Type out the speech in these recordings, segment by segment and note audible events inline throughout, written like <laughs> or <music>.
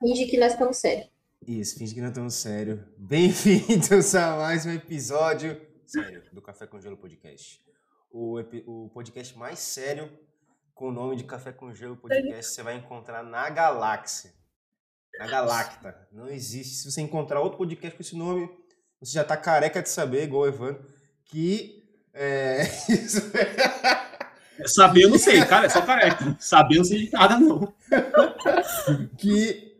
Finge que nós estamos sérios. Isso, finge que não estamos sério. <laughs> Bem-vindos a mais um episódio sério do Café com Gelo Podcast. O, o podcast mais sério com o nome de Café com Gelo Podcast você vai encontrar na galáxia. Na Galacta. Não existe. Se você encontrar outro podcast com esse nome, você já tá careca de saber, igual o Evandro, que. É... <laughs> isso- Saber eu não sei, cara, é só careca. Saber eu não sei de nada, não. <laughs> que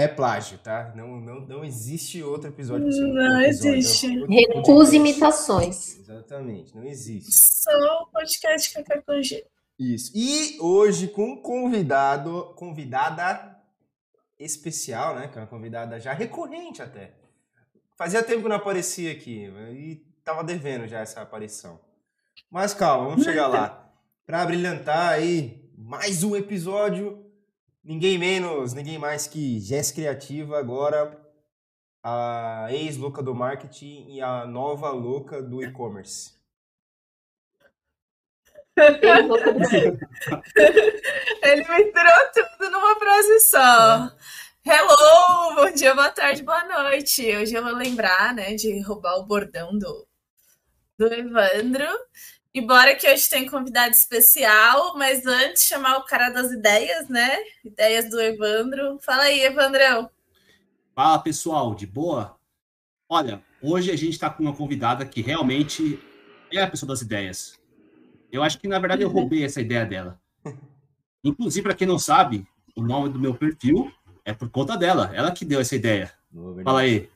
é plágio, tá? Não, não, não existe outro episódio. Não Episódio, existe. outro Recusa podcast. imitações. Exatamente, não existe. Só o podcast Café com Gelo. Isso. E hoje com um convidado, convidada especial, né? Que é uma convidada já recorrente até. Fazia tempo que não aparecia aqui e tava devendo já essa aparição. Mas calma, vamos chegar lá. Para brilhantar aí mais um episódio, ninguém menos, ninguém mais que Jess Criativa, agora a ex-louca do marketing e a nova louca do e-commerce. <laughs> Ele misturou tudo numa frase só. Hello, bom dia, boa tarde, boa noite. Hoje eu vou lembrar, né, de roubar o bordão do, do Evandro. E bora que hoje tem convidado especial, mas antes chamar o cara das ideias, né? Ideias do Evandro. Fala aí, Evandrão. Fala, pessoal, de boa? Olha, hoje a gente está com uma convidada que realmente é a pessoa das ideias. Eu acho que, na verdade, eu roubei essa ideia dela. Inclusive, para quem não sabe, o nome do meu perfil é por conta dela. Ela que deu essa ideia. Fala aí.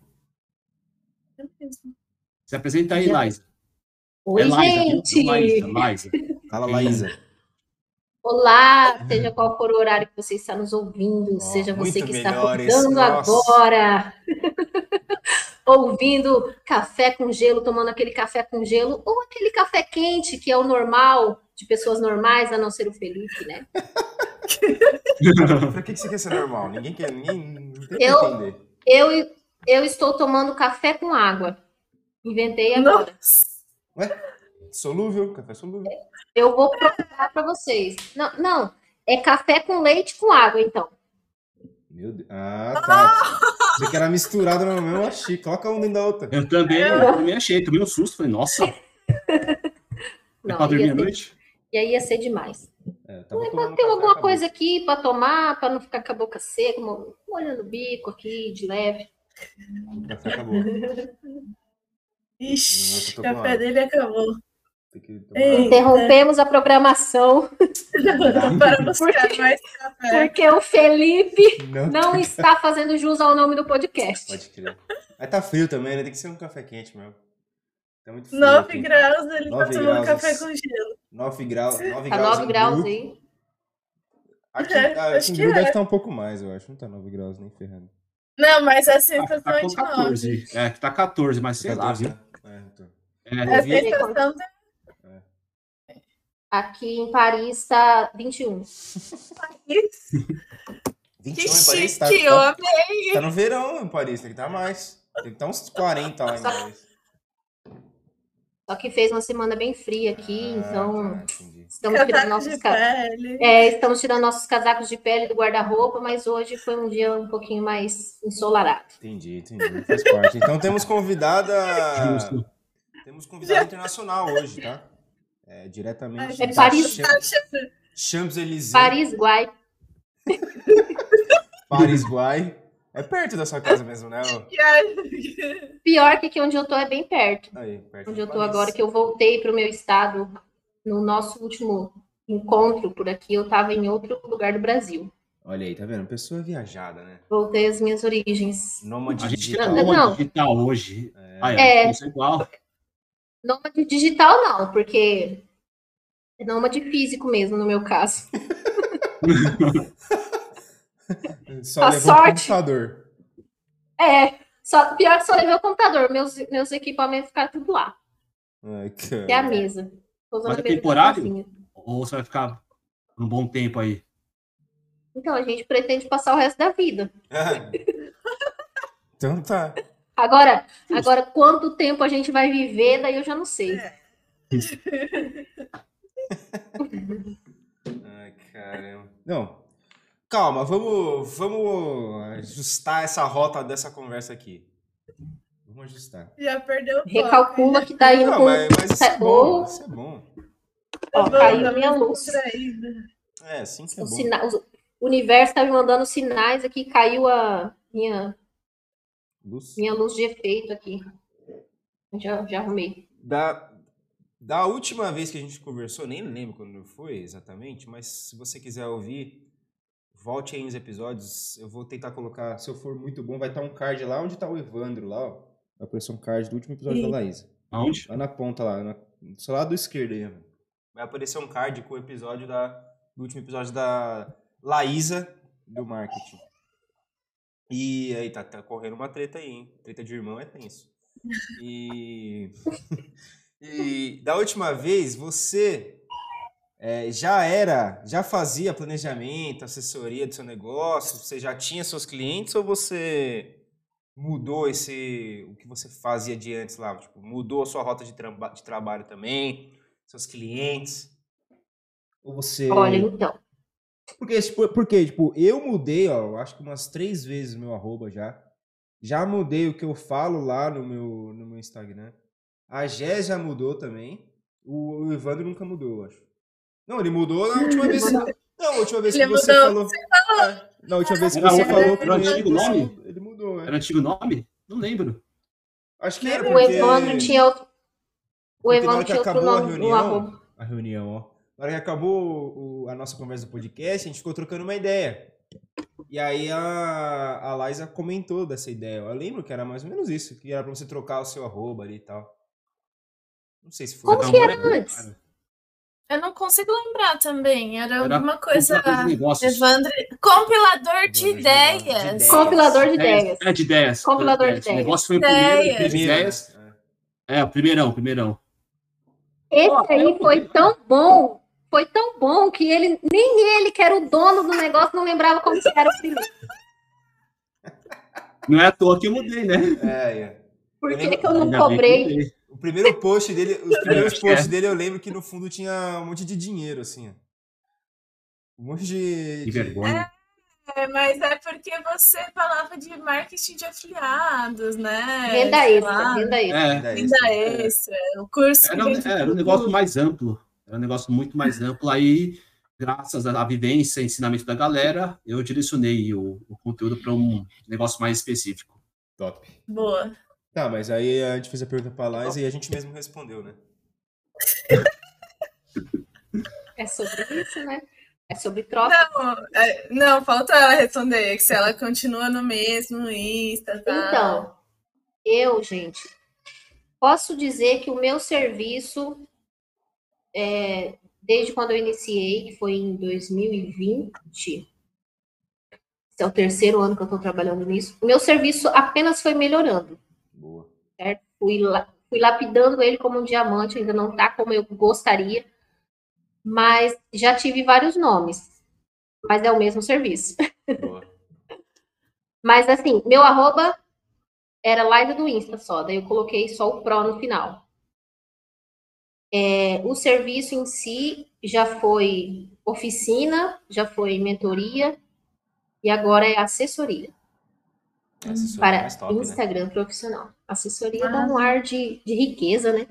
Se apresenta aí, Liza. Oi, é Liza, viu? gente! Liza. Fala, Laísa. Olá, seja qual for o horário que você está nos ouvindo, Ó, seja você que está acordando agora, <laughs> ouvindo café com gelo, tomando aquele café com gelo, ou aquele café quente, que é o normal de pessoas normais, a não ser o Felipe, né? Pra que você quer ser normal? Ninguém quer, ninguém que Eu- entender. Eu, eu estou tomando café com água. Inventei agora. Nossa. Solúvel, café solúvel. Eu vou provar para vocês. Não, não, é café com leite com água, então. Meu Deus. Ah, tá. Você que era misturado no mesmo, achei. Coloca um dentro da outra. Eu também, eu também achei, tomei um susto. Falei, nossa, <laughs> é Não, pra dormir à noite? e aí ia ser demais. É, tem alguma acabou. coisa aqui para tomar, para não ficar com a boca seca, mo- molhando o bico aqui de leve. O café acabou. <laughs> Ixi, o café dele acabou. Interrompemos a programação <laughs> Para buscar mais café. porque o Felipe Não, não está fazendo jus ao nome do podcast. pode crer. Aí tá frio também, né? Tem que ser um café quente mesmo. Tá muito frio. 9 aqui. graus, ele tá Nove tomando graus. café com gelo. 9 graus. 9 Tá graus. 9 em graus aí. Aqui, É, ah, acho em que Bru é. deve estar um pouco mais, eu acho. Não tá 9 graus nem ferrando. Não, mas a Tá, sensação tá é com de 9. 14. É, tá 14, mas sei lá, 14, viu? né? É, então. É, sensação de Aqui em Paris está 21. 21 Que em Paris, chique, tá, eu tá, amei. tá no verão em Paris, tem que estar mais. Tem que estar uns 40 lá em Paris. Só que fez uma semana bem fria aqui, Ah, então tá, estamos tirando nossos ca-. É, estamos tirando nossos casacos de pele do guarda-roupa, mas hoje foi um dia um pouquinho mais ensolarado. Entendi, entendi. Faz parte. Então temos convidada. Justo. Temos convidada internacional hoje, tá? É, diretamente. É da Paris. Champs- Champs-Élysées. Paris, Guai. Paris, Guai. É perto da sua casa mesmo, né? <laughs> Pior que aqui onde eu tô é bem perto. Aí, perto Onde de eu tô agora, que eu voltei para o meu estado no nosso último encontro por aqui, eu estava em outro lugar do Brasil. Olha aí, tá vendo? Pessoa viajada, né? Voltei às minhas origens. Nômade digital. tá Não, não. digital hoje. É. Ah, É. é. Isso é igual. Nômade digital não, porque é nômade físico mesmo, no meu caso. <laughs> <laughs> Só A levou o sorte. computador. É, só, pior que só levei o computador, meus, meus equipamentos ficaram tudo lá. Ai. E a mesa. Mas a é temporário? Ou você vai ficar um bom tempo aí? Então, a gente pretende passar o resto da vida. Ah. <laughs> Então tá. Agora, agora, quanto tempo a gente vai viver, daí eu já não sei. <laughs> Ai, caramba. Não. Calma, vamos, vamos ajustar essa rota dessa conversa aqui. Vamos ajustar. Já perdeu o foco. Recalcula que tá indo Não, com... mas, mas isso é bom, isso é bom. Ó, caiu a minha luz. É, assim que é Os bom. sina- O universo tá me mandando sinais aqui, caiu a minha, Luz. minha luz de efeito aqui. Já, já arrumei. Da, da última vez que a gente conversou, nem lembro quando foi exatamente, mas se você quiser ouvir, volte aí nos episódios. Eu vou tentar colocar, se eu for muito bom, vai estar um card lá onde tá o Evandro lá, ó. Vai aparecer um card do último episódio Sim. da Laísa. Aonde? Lá na ponta, lá, na, do lado esquerdo aí, mano. Vai aparecer um card com o episódio da, do último episódio da Laísa do marketing. E aí, tá, tá correndo uma treta aí, hein? Treta de irmão é tenso. E, <laughs> e da última vez, você é, já era, já fazia planejamento, assessoria do seu negócio? Você já tinha seus clientes ou você mudou esse o que você fazia de antes lá? Tipo, mudou a sua rota de, de trabalho também, seus clientes? Ou você Olha, então. porque, tipo, porque, tipo, eu mudei, ó, acho que umas três vezes o meu arroba já. Já mudei o que eu falo lá no meu, no meu Instagram. A Gé já mudou também. O, o Evandro nunca mudou, eu acho. Não, ele mudou na última vez. Não, a última vez que você falou. É, na última vez que Era você falou era o antigo nome? ele mudou, é. Era antigo nome? Não lembro. Acho que era O. Evandro tinha outro. O Evandro tinha outro nome a reunião, ó. Na hora que acabou o- a nossa conversa do podcast, a gente ficou trocando uma ideia. E aí a, a Liza comentou dessa ideia. Eu lembro que era mais ou menos isso, que era pra você trocar o seu arroba ali e tal. Não sei se foi. Como que um era antes? Eu não consigo lembrar também. Era, Era alguma coisa. de. Evandro. Compilador de Compilador de de ideias. ideias. Compilador de Ideias. ideias. É, de ideias. Compilador de O ideias. negócio foi o primeiro, teve Primeiro, ideias. É, o primeirão, o primeirão. Esse Ó, aí foi tão bom, foi tão bom que ele, nem ele, que era o dono do negócio, não lembrava como que era o primeiro. Não é à toa que eu mudei, né? É, é. Por que, que eu não cobrei? O primeiro post dele, os <laughs> primeiros é. posts dele eu lembro que no fundo tinha um monte de dinheiro, assim. Um monte de. Que de- vergonha. É, mas é porque você falava de marketing de afiliados, né? Renda Sei extra, lá, renda extra. É, Renda extra. extra. O curso. era, um- era um negócio mais amplo. Era um negócio muito mais amplo. Aí, graças à vivência e ensinamento da galera, eu direcionei o, o conteúdo para um negócio mais específico. Top. Boa. Tá, mas aí a gente fez a pergunta pra Liza e a gente mesmo respondeu, né? <laughs> É sobre isso, né? É sobre troca. Não, é, não, falta ela responder, que se ela continua no mesmo Insta, tá? Então, eu, gente, posso dizer que o meu serviço, é, desde quando eu iniciei, que foi em 2020, esse é o terceiro ano que eu estou trabalhando nisso, o meu serviço apenas foi melhorando. Boa. Fui, la- fui lapidando ele como um diamante, ainda não está como eu gostaria, mas já tive vários nomes, mas é o mesmo serviço. <laughs> Mas assim, meu arroba era live do Insta só, daí eu coloquei só o Pro no final. É, o serviço em si já foi oficina, já foi mentoria e agora é assessoria é para top, né? Instagram profissional. Assessoria Ah. dá um ar de, de riqueza, né?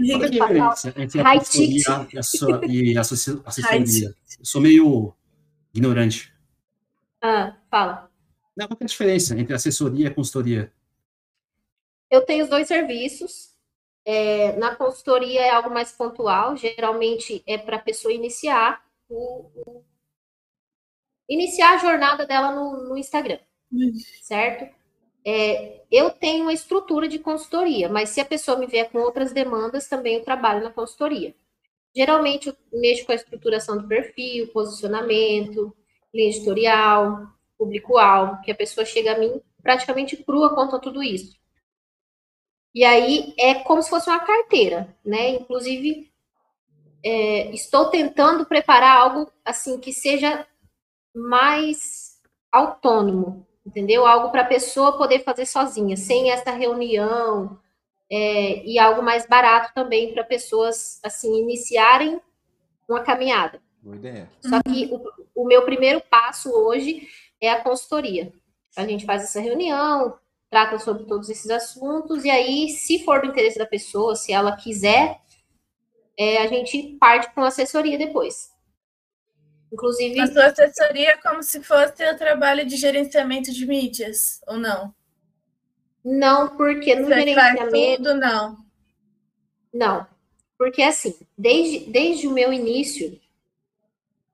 É diferença entre a High consultoria ticket. e a, sua- e assessoria? Eu sou meio ignorante. Ah, fala. Não, qual que é a diferença entre assessoria e consultoria? Eu tenho os dois serviços. É, na consultoria é algo mais pontual, geralmente é para a pessoa iniciar o, o- iniciar a jornada dela no, no Instagram, certo? É, eu tenho uma estrutura de consultoria, mas se a pessoa me vier com outras demandas, também eu trabalho na consultoria. Geralmente eu mexo com a estruturação do perfil, posicionamento, linha editorial, público-alvo, que a pessoa chega a mim praticamente crua quanto a tudo isso. E aí é como se fosse uma carteira, né? Inclusive, é, estou tentando preparar algo assim que seja mais autônomo, entendeu? Algo para a pessoa poder fazer sozinha, sem essa reunião, é, e algo mais barato também para pessoas assim iniciarem uma caminhada. Boa ideia. Só que o, o meu primeiro passo hoje é a consultoria. A gente faz essa reunião, trata sobre todos esses assuntos, e aí, se for do interesse da pessoa, se ela quiser, é, a gente parte para uma assessoria depois. Inclusive. A sua assessoria é como se fosse o trabalho de gerenciamento de mídias, ou não? Não, porque no Você gerenciamento. faz tudo, não. Não, porque assim, desde, desde o meu início,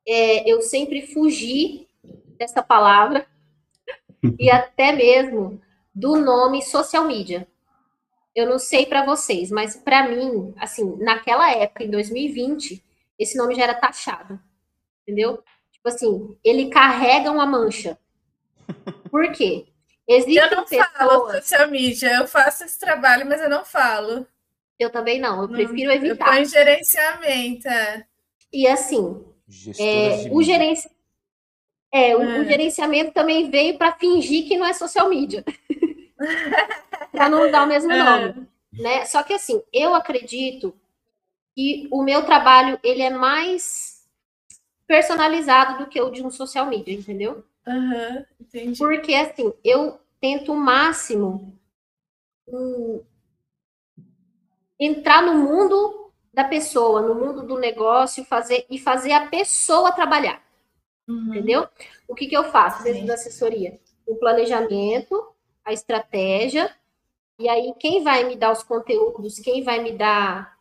é, eu sempre fugi dessa palavra <laughs> e até mesmo do nome social media. Eu não sei para vocês, mas para mim, assim, naquela época, em 2020, esse nome já era taxado. Entendeu? Tipo assim, ele carrega uma mancha. <laughs> Por quê? Existem Eu não falo pessoas. social media, eu faço esse trabalho, mas eu não falo. Eu também não, eu Não, prefiro Eu evitar. ponho gerenciamento, é. E assim, É, o, gerenci... é, o, É. o gerenciamento também veio para fingir que não é social media. <laughs> para não dar o mesmo É. nome. Né? Só que assim, eu acredito que o meu trabalho ele é mais personalizado do que o de um social media, entendeu? Aham, entendi. Porque assim, eu tento o máximo hum, entrar no mundo da pessoa, no mundo do negócio, fazer e fazer a pessoa trabalhar. Uhum. Entendeu? O que, que eu faço dentro Sim. da assessoria? O planejamento, a estratégia, e aí quem vai me dar os conteúdos, quem vai me dar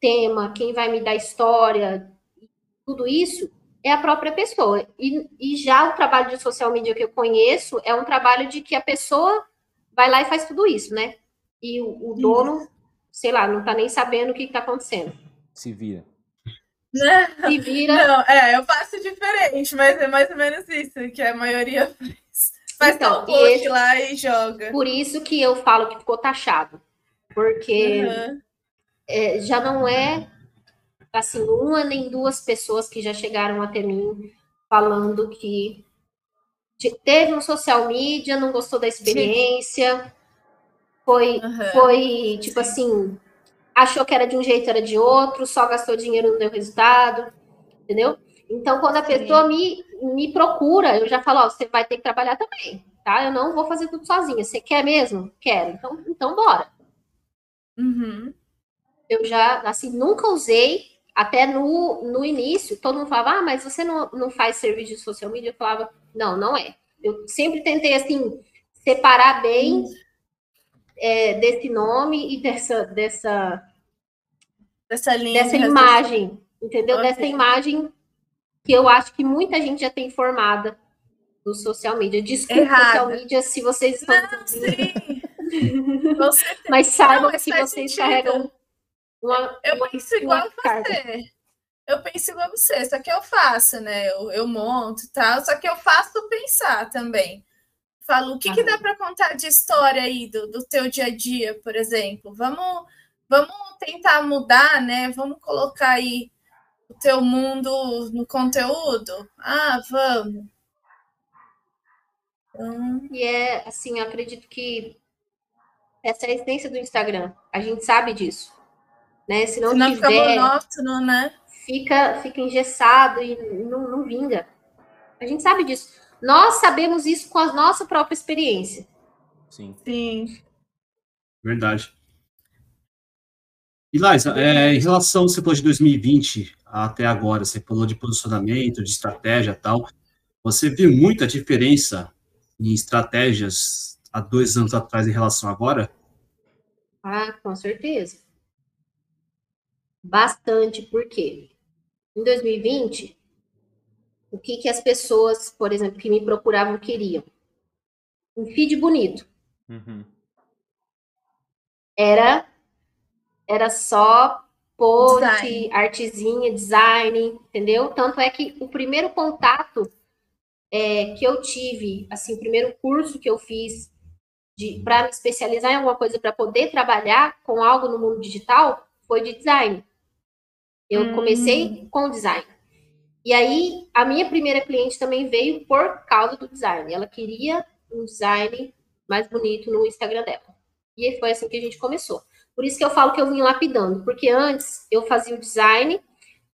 tema, quem vai me dar história, tudo isso é a própria pessoa. E, e já o trabalho de social media que eu conheço é um trabalho de que a pessoa vai lá e faz tudo isso, né? E o, o dono, sei lá, não tá nem sabendo o que, que tá acontecendo. Se vira. Né? Se vira. Não, é, eu faço diferente, mas é mais ou menos isso que a maioria <laughs> faz. Faz Então, um e esse- lá e joga. Por isso que eu falo que ficou taxado. Porque Uhum. é, já não é assim uma nem duas pessoas que já chegaram até mim falando que te- teve um social media, não gostou da experiência, foi, Uhum. foi tipo assim, achou que era de um jeito, era de outro, só gastou dinheiro, não deu resultado, entendeu? Então, quando a Sim. pessoa me, me procura, eu já falo, ó, você vai ter que trabalhar também, tá? Eu não vou fazer tudo sozinha. Você quer mesmo? Quero. Então, então bora Uhum. eu já, assim, nunca usei, até no, no início, todo mundo falava, ah, mas você não, não faz serviço de social media? Eu falava, não, não é. Eu sempre tentei, assim, separar bem é, desse nome e dessa, dessa, Dessa linha. dessa de imagem, entendeu? Ok. Dessa imagem que eu acho que muita gente já tem formada do social media. Desculpa, Errada. social media, se vocês estão... raciocínio. Sim. <laughs> Mas saibam Não, que vocês sentido. carregam uma, Eu uma, penso igual carga. você. Eu penso igual você, só que eu faço, né? Eu, eu monto e tal, só que eu faço pensar também. Falo, o que, que dá para contar de história aí do, do teu dia a dia, por exemplo? Vamos, vamos tentar mudar, né? Vamos colocar aí o teu mundo no conteúdo? Ah, vamos. Então, E é assim, eu acredito que essa é a essência do Instagram. A gente sabe disso. Né? Se não, senão fica tiver, monótono, né? fica, fica engessado e não, não vinga. A gente sabe disso. Nós sabemos isso com a nossa própria experiência. Sim. Sim. Verdade. E Liza, é, em relação, você falou de 2020 até agora, você falou de posicionamento, de estratégia e tal. Você viu muita diferença em estratégias há dois anos atrás em relação a agora? Ah, com certeza. Bastante, por quê? Em 2020, o que, que as pessoas, por exemplo, que me procuravam queriam? Um feed bonito. Uhum. era era só post, Design. artezinha, design, entendeu? Tanto é que o primeiro contato é, que eu tive, assim, o primeiro curso que eu fiz para me especializar em alguma coisa para poder trabalhar com algo no mundo digital foi de design. Eu Hum. comecei com design. E aí, a minha primeira cliente também veio por causa do design. Ela queria um design mais bonito no Instagram dela. E foi assim que a gente começou. Por isso que eu falo que eu vim lapidando, porque antes eu fazia o design,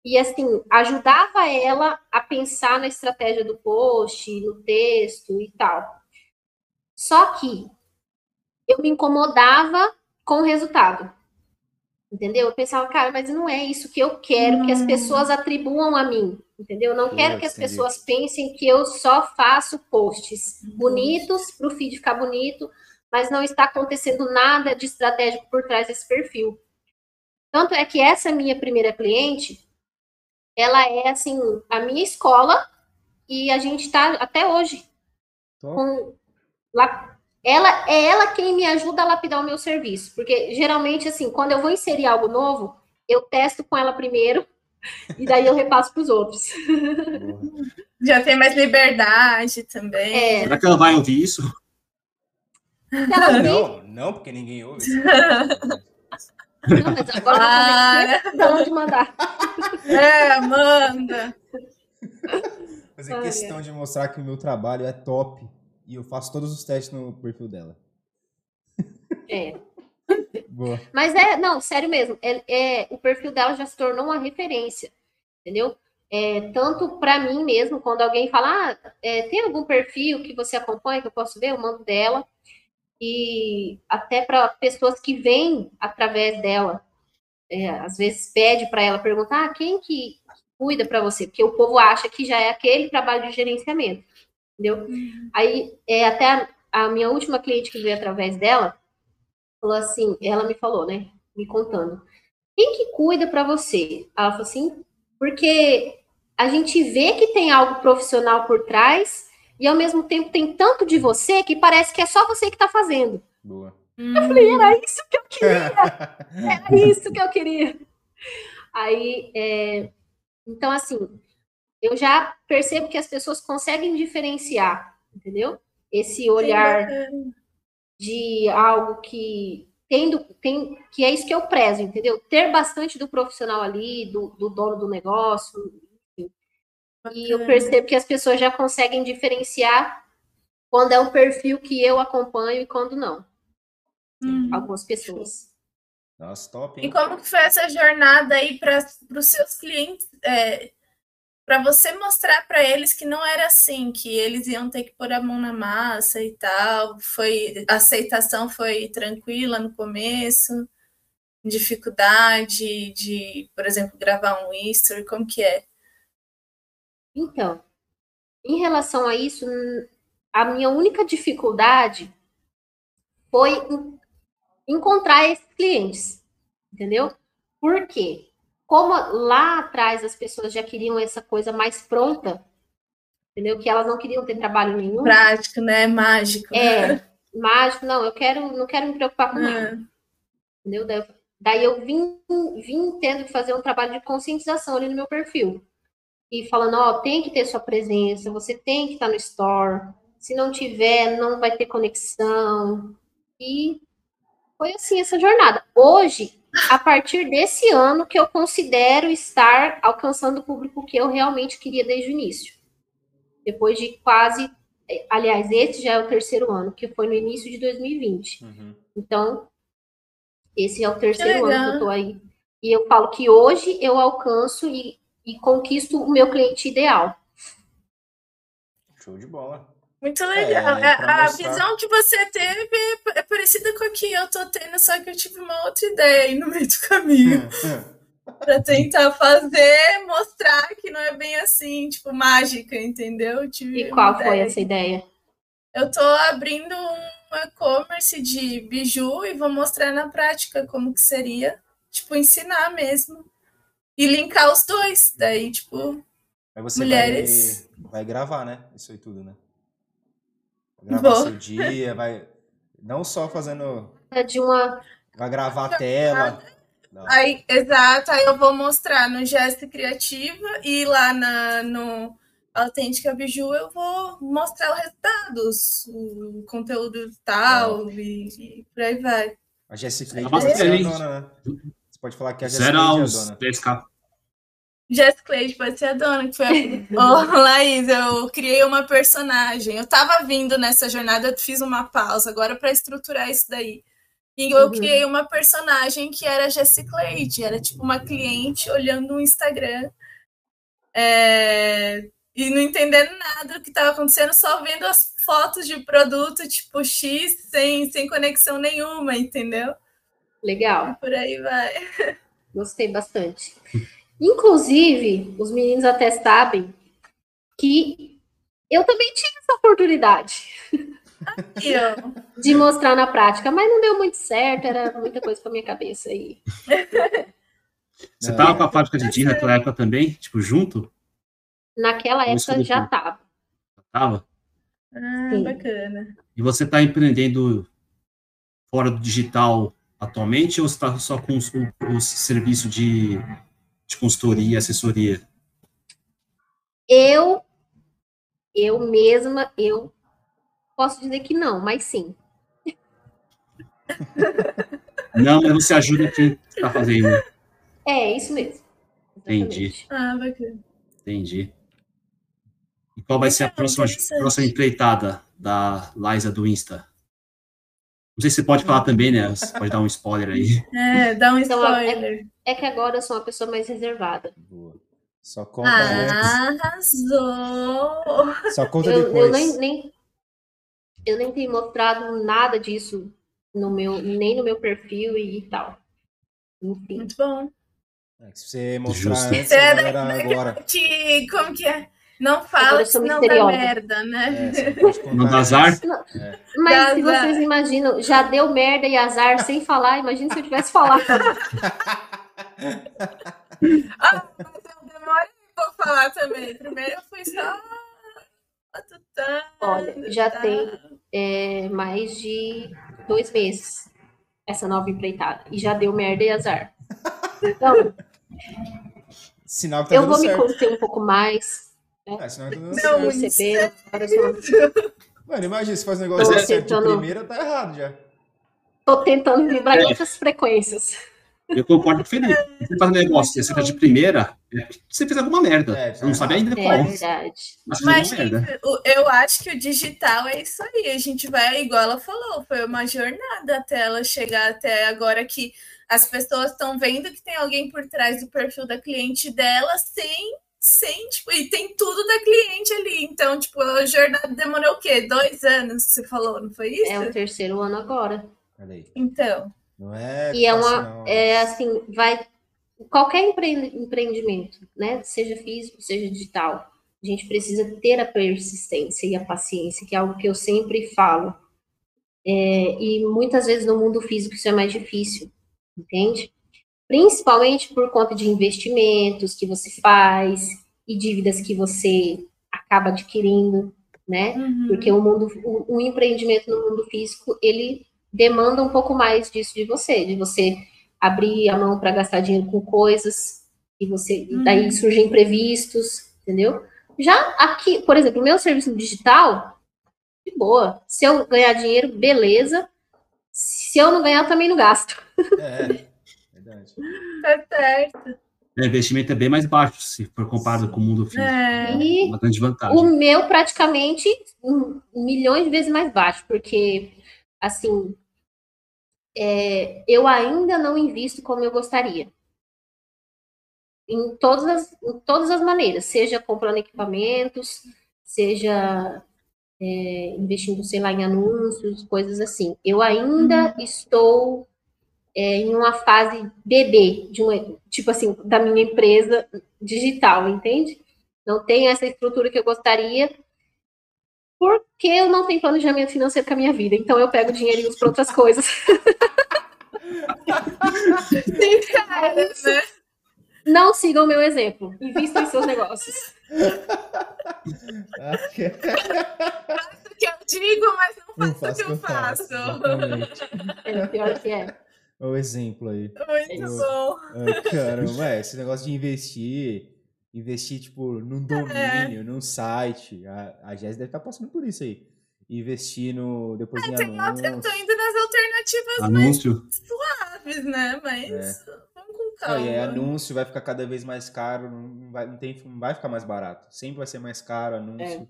e assim, ajudava ela a pensar na estratégia do post, no texto e tal. Só que eu me incomodava com o resultado. Entendeu? Eu pensava, cara, mas não é isso que eu quero hum. que as pessoas atribuam a mim. Entendeu? Eu não quero que as pessoas pensem que eu só faço posts bonitos para o feed ficar bonito, mas não está acontecendo nada de estratégico por trás desse perfil. Tanto é que essa minha primeira cliente, ela é assim, a minha escola, e a gente está até hoje com, ela é ela quem me ajuda a lapidar o meu serviço, porque geralmente assim, quando eu vou inserir algo novo, eu testo com ela primeiro e daí eu repasso para os outros. <laughs> Já tem mais liberdade também. É. Será que ela vai ouvir isso? Não, não, porque ninguém ouve. Não, mas agora ah, eu de mandar. É, manda. Fazer é questão de mostrar que o meu trabalho é top e eu faço todos os testes no perfil dela. É. <laughs> Boa. Mas é, não, sério mesmo. É, é, o perfil dela já se tornou uma referência, entendeu? É, tanto para mim mesmo, quando alguém fala, ah, é, tem algum perfil que você acompanha que eu posso ver, eu mando dela. E até para pessoas que vêm através dela, é, às vezes pede para ela perguntar ah, quem que cuida para você, porque o povo acha que já é aquele trabalho de gerenciamento, entendeu? Uhum. Aí, é, até a, a minha última cliente que veio através dela, falou assim, ela me falou, né, me contando, quem que cuida para você? Ela falou assim, porque a gente vê que tem algo profissional por trás e ao mesmo tempo tem tanto de você que parece que é só você que está fazendo. Boa. Eu falei, era isso que eu queria. <laughs> era isso que eu queria. Aí, é... então assim, eu já percebo que as pessoas conseguem diferenciar, entendeu? Esse olhar de algo que tendo, tem, que é isso que eu prezo, entendeu? Ter bastante do profissional ali, do, do dono do negócio. Enfim. E eu percebo que as pessoas já conseguem diferenciar quando é um perfil que eu acompanho e quando não. Uhum. Algumas pessoas. Nossa, top. Hein? E como que foi essa jornada aí para os seus clientes? É, para você mostrar para eles que não era assim, que eles iam ter que pôr a mão na massa e tal. Foi a aceitação foi tranquila no começo, dificuldade de, por exemplo, gravar um history, como que é? Então, em relação a isso, a minha única dificuldade foi encontrar esses clientes, entendeu? Por quê? Como lá atrás as pessoas já queriam essa coisa mais pronta, entendeu? Que elas não queriam ter trabalho nenhum. Prático, né? Mágico. É, mágico. Não, eu quero, não quero me preocupar com nada. Entendeu? Daí, daí eu vim, vim tendo que fazer um trabalho de conscientização ali no meu perfil. E falando, ó, tem que ter sua presença, você tem que estar no store. Se não tiver, não vai ter conexão. E foi assim essa jornada. Hoje, a partir desse ano que eu considero estar alcançando o público que eu realmente queria desde o início. Depois de quase. Aliás, esse já é o terceiro ano, que foi no início de 2020. Uhum. Então, esse é o terceiro ano que eu estou aí. E eu falo que hoje eu alcanço e, e conquisto o meu cliente ideal. Show de bola. Muito legal. É, a, mostrar... visão que você teve é parecida com a que eu tô tendo, só que eu tive uma outra ideia aí no meio do caminho. para tentar fazer, mostrar que não é bem assim, tipo, mágica, entendeu? e qual foi essa ideia? Eu tô abrindo um e-commerce de biju e vou mostrar na prática como que seria, tipo, ensinar mesmo. E linkar os dois. Daí, tipo, Aí você mulheres. Vai, vai gravar, né? Isso aí tudo, né? Gravar Vou. seu dia, vai não só fazendo é de uma vai gravar a tela. Aí, exato, aí eu vou mostrar no Gesto Criativa e lá na, no Autêntica Biju eu vou mostrar os resultados, o conteúdo tal e, e por aí vai. A Jéssica Cleide é a dona, né? Você pode falar que a Jéssica é a dona. Jess Cleide pode ser a dona, que foi a... oh, <laughs> Laís, eu criei uma personagem. Eu tava vindo nessa jornada, eu fiz uma pausa agora para estruturar isso daí. E eu Uhum. criei uma personagem que era a Cleide, era tipo uma cliente olhando o Instagram é, e não entendendo nada do que estava acontecendo, só vendo as fotos de produto tipo X sem, sem conexão nenhuma, entendeu? Legal. Por aí vai. <laughs> Gostei bastante. Inclusive, os meninos até sabem que eu também tive essa oportunidade de mostrar na prática, mas não deu muito certo, era muita coisa pra minha cabeça aí. Você Não. tava com a fábrica de jeans naquela época também? Tipo, junto? Naquela época já subir. tava. Tava? ah, Sim. bacana. E você tá empreendendo fora do digital atualmente ou você tá só com os serviços de, de consultoria e assessoria? Eu, eu mesma, eu posso dizer que não, mas sim. <laughs> Não, mas você ajuda quem tá fazendo. É, isso mesmo. Entendi. Exatamente. Ah, bacana. Entendi. E qual vai ser a próxima, próxima empreitada da Liza do Insta? Não sei se você pode falar também, né? Você pode dar um spoiler aí. É, dá um Então, spoiler. É que agora eu sou uma pessoa mais reservada. Boa. Só conta antes. Ah, Arrasou! Só conta Eu, eu depois. nem, nem, eu nem tenho mostrado nada disso no meu, nem no meu perfil e tal. Enfim. Muito bom. É, se você mostrar Justo. antes, é a da- galera agora. Que, como que é? Não Agora fala, eu senão dá merda, né? É, não dá antes. azar? Mas se Azar. vocês imaginam, já deu merda e azar sem falar, imagina se eu tivesse falado. <laughs> Ah, mas eu demorei pra falar também. Primeiro eu fui só. Olha, já tem é, mais de dois meses essa nova empreitada. E já deu merda e azar. Então, Sinal que tá eu vou me certo. conter um pouco mais, É, sinal que tá dando Não, certo. eu sou- Mano, imagina, se faz um negócio Tô certo de primeira, tá errado já. tô tentando vibrar em outras frequências. Eu concordo com o Felipe. Você faz um negócio, você tá de primeira, é você fez alguma merda. É, você não sabe ainda É qual. verdade. Mas Mas eu acho que o digital é isso aí. A gente vai, igual ela falou, foi uma jornada até ela chegar até agora que as pessoas estão vendo que tem alguém por trás do perfil da cliente dela sem, sem, tipo, e tem tudo da cliente ali. Então, tipo, a jornada demorou o quê? Dois anos, você falou, não foi isso? É o terceiro ano agora. Então, Não é. E é uma, não. é assim, vai qualquer empre- empreendimento, né, seja físico, seja digital, a gente precisa ter a persistência e a paciência, que é algo que eu sempre falo. É, e muitas vezes no mundo físico isso é mais difícil, entende? Principalmente por conta de investimentos que você faz e dívidas que você acaba adquirindo, né? uhum. Porque o mundo, o, o empreendimento no mundo físico, ele demanda um pouco mais disso de você, de você abrir a mão para gastar dinheiro com coisas e você e daí Uhum. surgem imprevistos, entendeu? Já aqui, por exemplo, o meu serviço digital, de boa. Se eu ganhar dinheiro, beleza. Se eu não ganhar, eu também não gasto. <laughs> É, verdade. tá certo. O investimento é bem mais baixo se for comparado com o mundo físico. É. E Uma grande vantagem. O meu, praticamente, um, milhões de vezes mais baixo, porque, assim, é, eu ainda não invisto como eu gostaria. Em todas as, em todas as maneiras, seja comprando equipamentos, seja é, investindo, sei lá, em anúncios, coisas assim. Eu ainda estou é, em uma fase bebê, de uma, tipo assim, da minha empresa digital, entende? Não tenho essa estrutura que eu gostaria, porque eu não tenho planejamento financeiro com a minha vida. Então eu pego dinheiro e uso para outras coisas. Sim, cara, né? Não sigam o meu exemplo. Invistam em seus negócios. Ah, que- O que eu digo, mas não Não faço o que eu faço. Exatamente. É pior que é. O exemplo aí. Muito Eu- bom. Ai, caramba, é, esse negócio de investir, investir, tipo, num domínio, num site. A, a Jéssica deve estar passando por isso aí. Investir no, depois em Eu tô indo nas alternativas Anúncio. suaves, né? Mas vamos com calma. e aí anúncio vai ficar cada vez mais caro, não vai, não, tem, não vai ficar mais barato. Sempre vai ser mais caro anúncio.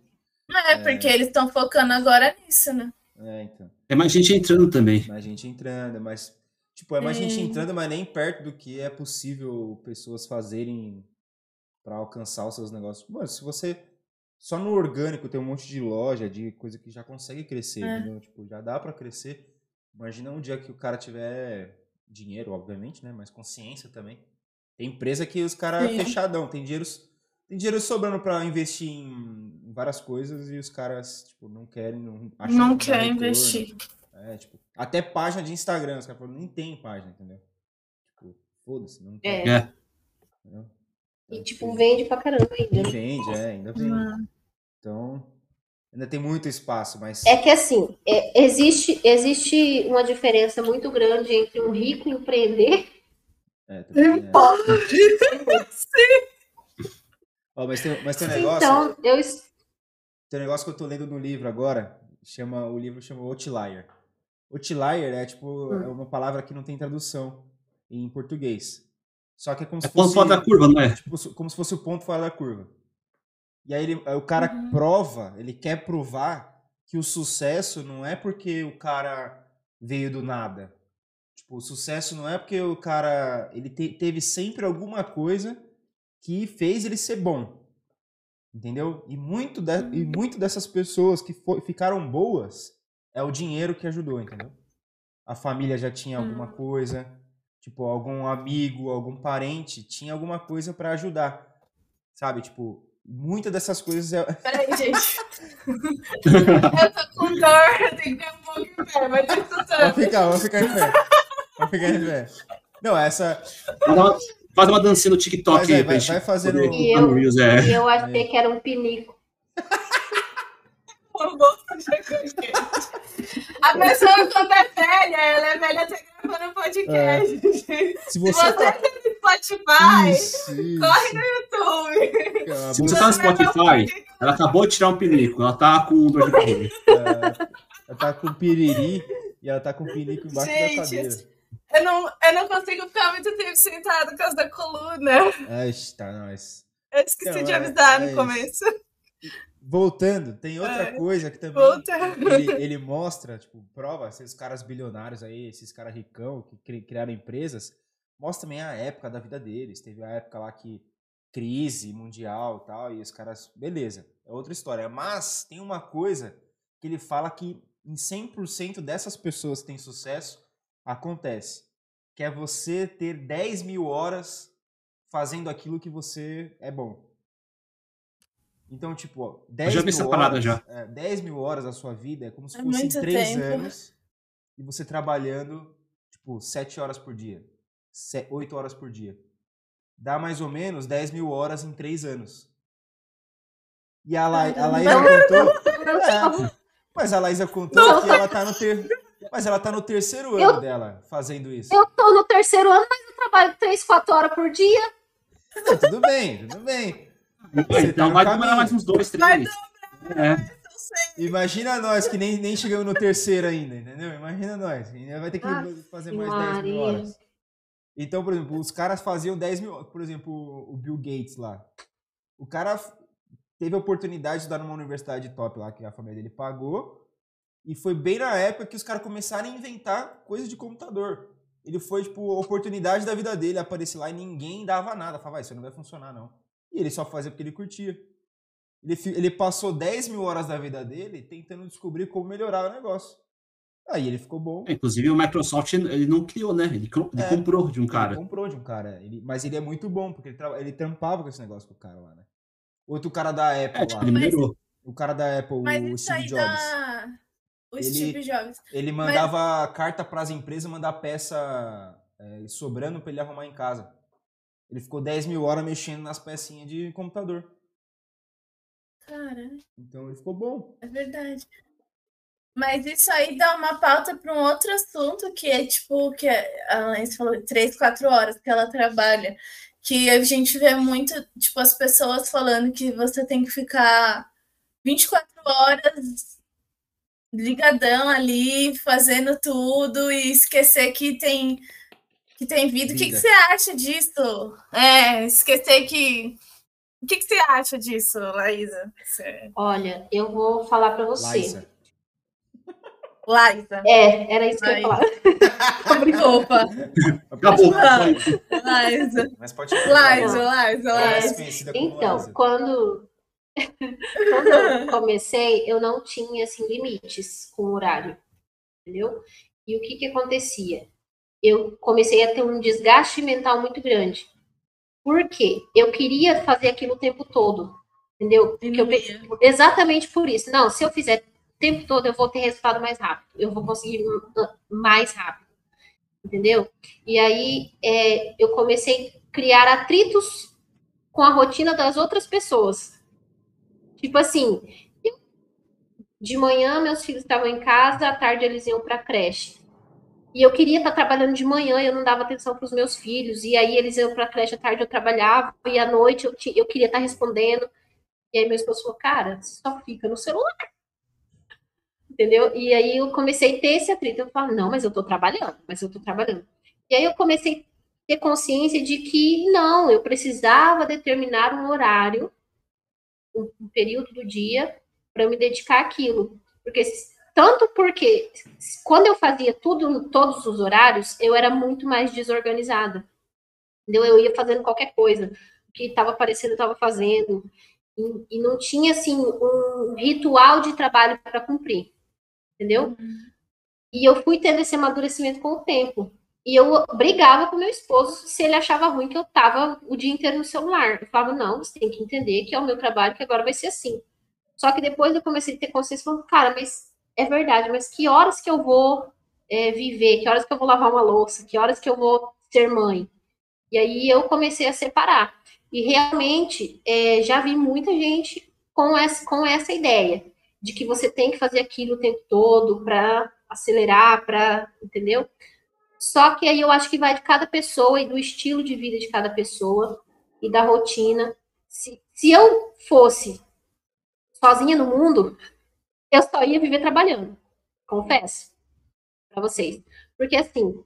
É, porque eles estão focando agora nisso, né? É, então. É mais gente entrando também. Mais gente entrando, mas. Tipo, é mais gente É. entrando, mas nem perto do que é possível pessoas fazerem para alcançar os seus negócios. Mano, se você. Só no orgânico tem um monte de loja, de coisa que já consegue crescer, É. entendeu? Tipo, já dá para crescer. Imagina um dia que o cara tiver dinheiro, obviamente, né? Mas consciência também. Tem empresa que os caras fechadão, tem dinheiro, tem dinheiro sobrando para investir em várias coisas e os caras, tipo, não querem, não acham Não que quer investir. É, tipo, até página de Instagram, os caras falam, nem tem página, entendeu? Tipo, foda-se, não tem. É. É. entendeu? E, Então, tipo, vende pra caramba ainda. e vende, é, ainda vende. Mano. Então, ainda tem muito espaço, mas É que assim, é, existe, existe uma diferença muito grande entre um rico empreender é, <laughs> também é. Ó, mas tem, mas tem um negócio, Então, eu tem um negócio que eu tô lendo no livro agora, chama, o livro chama Outlier. Outlier é tipo, Hum. é uma palavra que não tem tradução em português. Só que é como É se ponto fosse fora da curva, não é? tipo, como se fosse o ponto fora da curva. E aí ele- aí o cara Uhum. prova, ele quer provar que o sucesso não é porque o cara veio do nada. Tipo, o sucesso não é porque o cara ele te- teve sempre alguma coisa que fez ele ser bom. Entendeu? E muito, de- e muito dessas pessoas que ficaram boas é o dinheiro que ajudou, entendeu? A família já tinha alguma Hum. coisa, tipo, algum amigo, algum parente tinha alguma coisa pra ajudar. Sabe? Tipo, muitas dessas coisas é, <laughs> Peraí, gente. <laughs> eu tô com dor, eu tenho que ter um pouco de pé, mas tô Vamos escutando. ficar, vamos ficar em pé. Vamos ficar em pé. Não, essa. Faz uma, dancinha no TikTok é, aí pra vai- vai fazendo- E eu- é. e eu achei que era um pinico. O bolso já quente. A pessoa, quando é velha, ela é velha até gravando podcast. gente. Se Se você você tá. tá no Spotify, Isso, isso. corre no YouTube. Se você tá no Spotify, ela acabou de tirar um pinico. Ela tá com dor de <laughs> barriga. Ela tá com piriri e ela tá com pinico embaixo da Gente, cadeira. Eu não, eu não consigo ficar muito tempo sentado por causa da coluna. Ai, tá, nós. Eu esqueci Não, de é- avisar é no isso. começo. Voltando, tem outra É. coisa que também ele, ele mostra, tipo, prova, esses caras bilionários aí, esses caras ricão que cri- criaram empresas, mostra também a época da vida deles. Teve a época lá que crise mundial e tal, e os caras, beleza, é outra história. Mas tem uma coisa que ele fala que em 100% dessas pessoas que têm sucesso, acontece. Que é você ter 10 mil horas fazendo aquilo que você é bom. Então, tipo, ó, 10 já mil essa parada horas, já. é, 10 mil horas da sua vida é como se É fossem muito 3 tempo. anos e você trabalhando, tipo, 7 horas por dia, 8 horas por dia. Dá mais ou menos 10 mil horas em 3 anos. E a, La, a Laísa contou. <laughs> É, mas a Laísa contou que ela tá no ter, Mas ela tá no terceiro ano Eu- dela fazendo isso. Eu tô no terceiro ano, mas eu trabalho três, quatro horas por dia. Não, tudo bem, tudo bem. Você tá então vai caminho. demorar mais uns dois, Vai três. É. Imagina nós que nem, nem chegamos no terceiro ainda, entendeu? Imagina nós. Ainda vai ter que Ave fazer mais 10 mil horas. Então, por exemplo, os caras faziam 10 mil. Por exemplo, o Bill Gates lá. O cara teve a oportunidade de estudar numa universidade top lá, que a família dele pagou. E foi bem na época que os caras começaram a inventar coisas de computador. Ele foi, tipo, a oportunidade da vida dele aparecer lá e ninguém dava nada. Falava, "Vai, isso não vai funcionar, não. E ele só fazia porque ele curtia. Ele, ele passou 10 mil horas da vida dele tentando descobrir como melhorar o negócio. Aí ele ficou bom. Inclusive o Microsoft ele não criou, né? Ele, ele É. comprou de um Ele cara. comprou de um cara. Ele- mas ele é muito bom, porque ele, ele trampava com esse negócio com o cara lá, né? Outro cara da Apple É, tipo, lá. ele melhorou. O cara da Apple, Mas o Steve Jobs. dá. O Ele- Steve Jobs. Ele mandava carta para as empresas mandar peça é, sobrando para ele arrumar em casa. Ele ficou 10 mil horas mexendo nas pecinhas de computador. Cara, Então ele ficou bom. é verdade. Mas isso aí dá uma pauta para um outro assunto que é tipo que a Laís falou três, quatro horas que ela trabalha. Que a gente vê muito, tipo, as pessoas falando que você tem que ficar 24 horas ligadão ali, fazendo tudo e esquecer que tem que tem vida. O que, que Vida. você acha disso? É, esquecer que. O que, que você acha disso, Laísa? Você- Olha, eu vou falar pra você. Liza. Liza. É, era isso que eu ia falar. <laughs> Opa. Acabou. Liza. Mas pode Liza, Liza, É, Liza. conhecida como Então, Liza. quando, <laughs> quando eu comecei, eu não tinha assim, limites com o horário, entendeu? E o que, que acontecia? Eu comecei a ter um desgaste mental muito grande. Por quê? Eu queria fazer aquilo o tempo todo, entendeu? Eu. Exatamente por isso. Não, se eu fizer o tempo todo, eu vou ter resultado mais rápido. Eu vou conseguir mais rápido. Entendeu? E aí é, eu comecei a criar atritos com a rotina das outras pessoas. Tipo assim, eu- de manhã meus filhos estavam em casa, à tarde eles iam para a creche. E eu queria estar trabalhando de manhã, eu não dava atenção para os meus filhos. E aí eles iam para a creche à tarde, eu trabalhava, e à noite eu, eu queria estar respondendo. E aí meu esposo falou, cara, só fica no celular. Entendeu? E aí eu comecei a ter esse atrito. Eu falo, não, mas eu tô trabalhando, mas eu tô trabalhando. E aí eu comecei a ter consciência de que não, eu precisava determinar um horário, um, um período do dia, para me dedicar àquilo. Porque tanto porque quando eu fazia tudo, todos os horários, eu era muito mais desorganizada. Entendeu? Eu ia fazendo qualquer coisa. O que estava aparecendo, eu estava fazendo. E, e não tinha, assim, um ritual de trabalho para cumprir. Entendeu? E eu fui tendo esse amadurecimento com o tempo. E eu brigava com meu esposo se ele achava ruim que eu tava o dia inteiro no celular. Eu falava, não, você tem que entender que é o meu trabalho, que agora vai ser assim. Só que depois eu comecei a ter consciência, falando, cara, mas é verdade, mas que horas que eu vou é, viver? Que horas que eu vou lavar uma louça? Que horas que eu vou ser mãe? E aí eu comecei a separar. E realmente é, já vi muita gente com essa, com essa ideia de que você tem que fazer aquilo o tempo todo para acelerar, para, entendeu? Só que aí eu acho que vai de cada pessoa e do estilo de vida de cada pessoa e da rotina. Se, se eu fosse sozinha no mundo, eu só ia viver trabalhando. Confesso para vocês. Porque assim,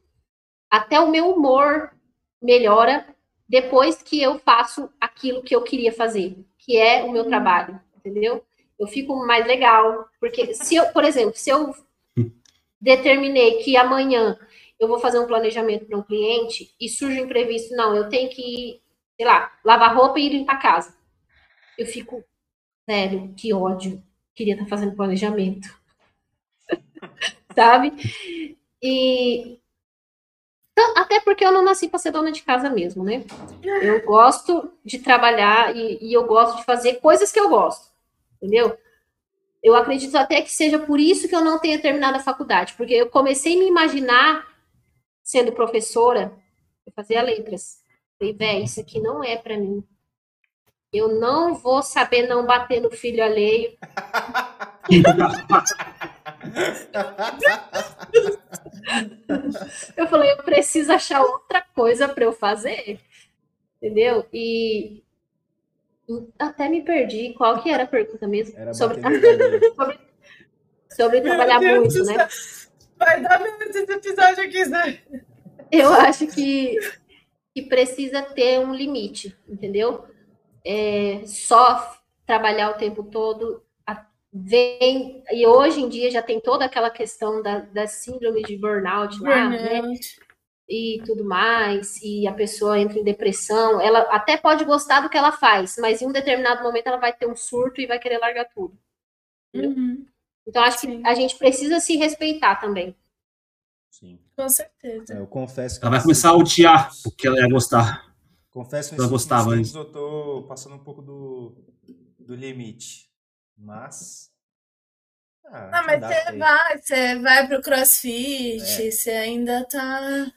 até o meu humor melhora depois que eu faço aquilo que eu queria fazer, que é o meu trabalho, entendeu? Eu fico mais legal, porque se eu, por exemplo, se eu determinei que amanhã eu vou fazer um planejamento para um cliente e surge um imprevisto, não, eu tenho que, sei lá, lavar roupa e limpar a casa. Eu fico, sério, que ódio. Queria estar fazendo planejamento. <laughs> Sabe? E até porque eu não nasci para ser dona de casa mesmo, né? Eu gosto de trabalhar e, e, eu gosto de fazer coisas que eu gosto, entendeu? Eu acredito até que seja por isso que eu não tenha terminado a faculdade, porque eu comecei a me imaginar sendo professora, eu fazia letras. Falei, véi, isso aqui não é para mim. Eu não vou saber não bater no filho alheio. <laughs> eu falei, eu preciso achar outra coisa para eu fazer, entendeu? E até me perdi. Qual que era a pergunta mesmo? Era sobre, <laughs> sobre, sobre trabalhar muito, né? Vai dar medo esse episódio aqui, né? Eu acho que, que precisa ter um limite, entendeu? É, só trabalhar o tempo todo vem e hoje em dia já tem toda aquela questão da, da síndrome de burnout lá, né? E tudo mais, e a pessoa entra em depressão, ela até pode gostar do que ela faz, mas em um determinado momento ela vai ter um surto e vai querer largar tudo. Uhum. Então acho Sim. que a gente precisa se respeitar também. Sim. Com certeza. É, eu confesso que Ela vai começar a odiar, últimos- porque ela ia gostar. Confesso que Ela nesses gostava, tempos eu tô passando um pouco do, do limite. Mas. Ah, Ah, mas você vai, você vai pro crossfit, É. você ainda tá.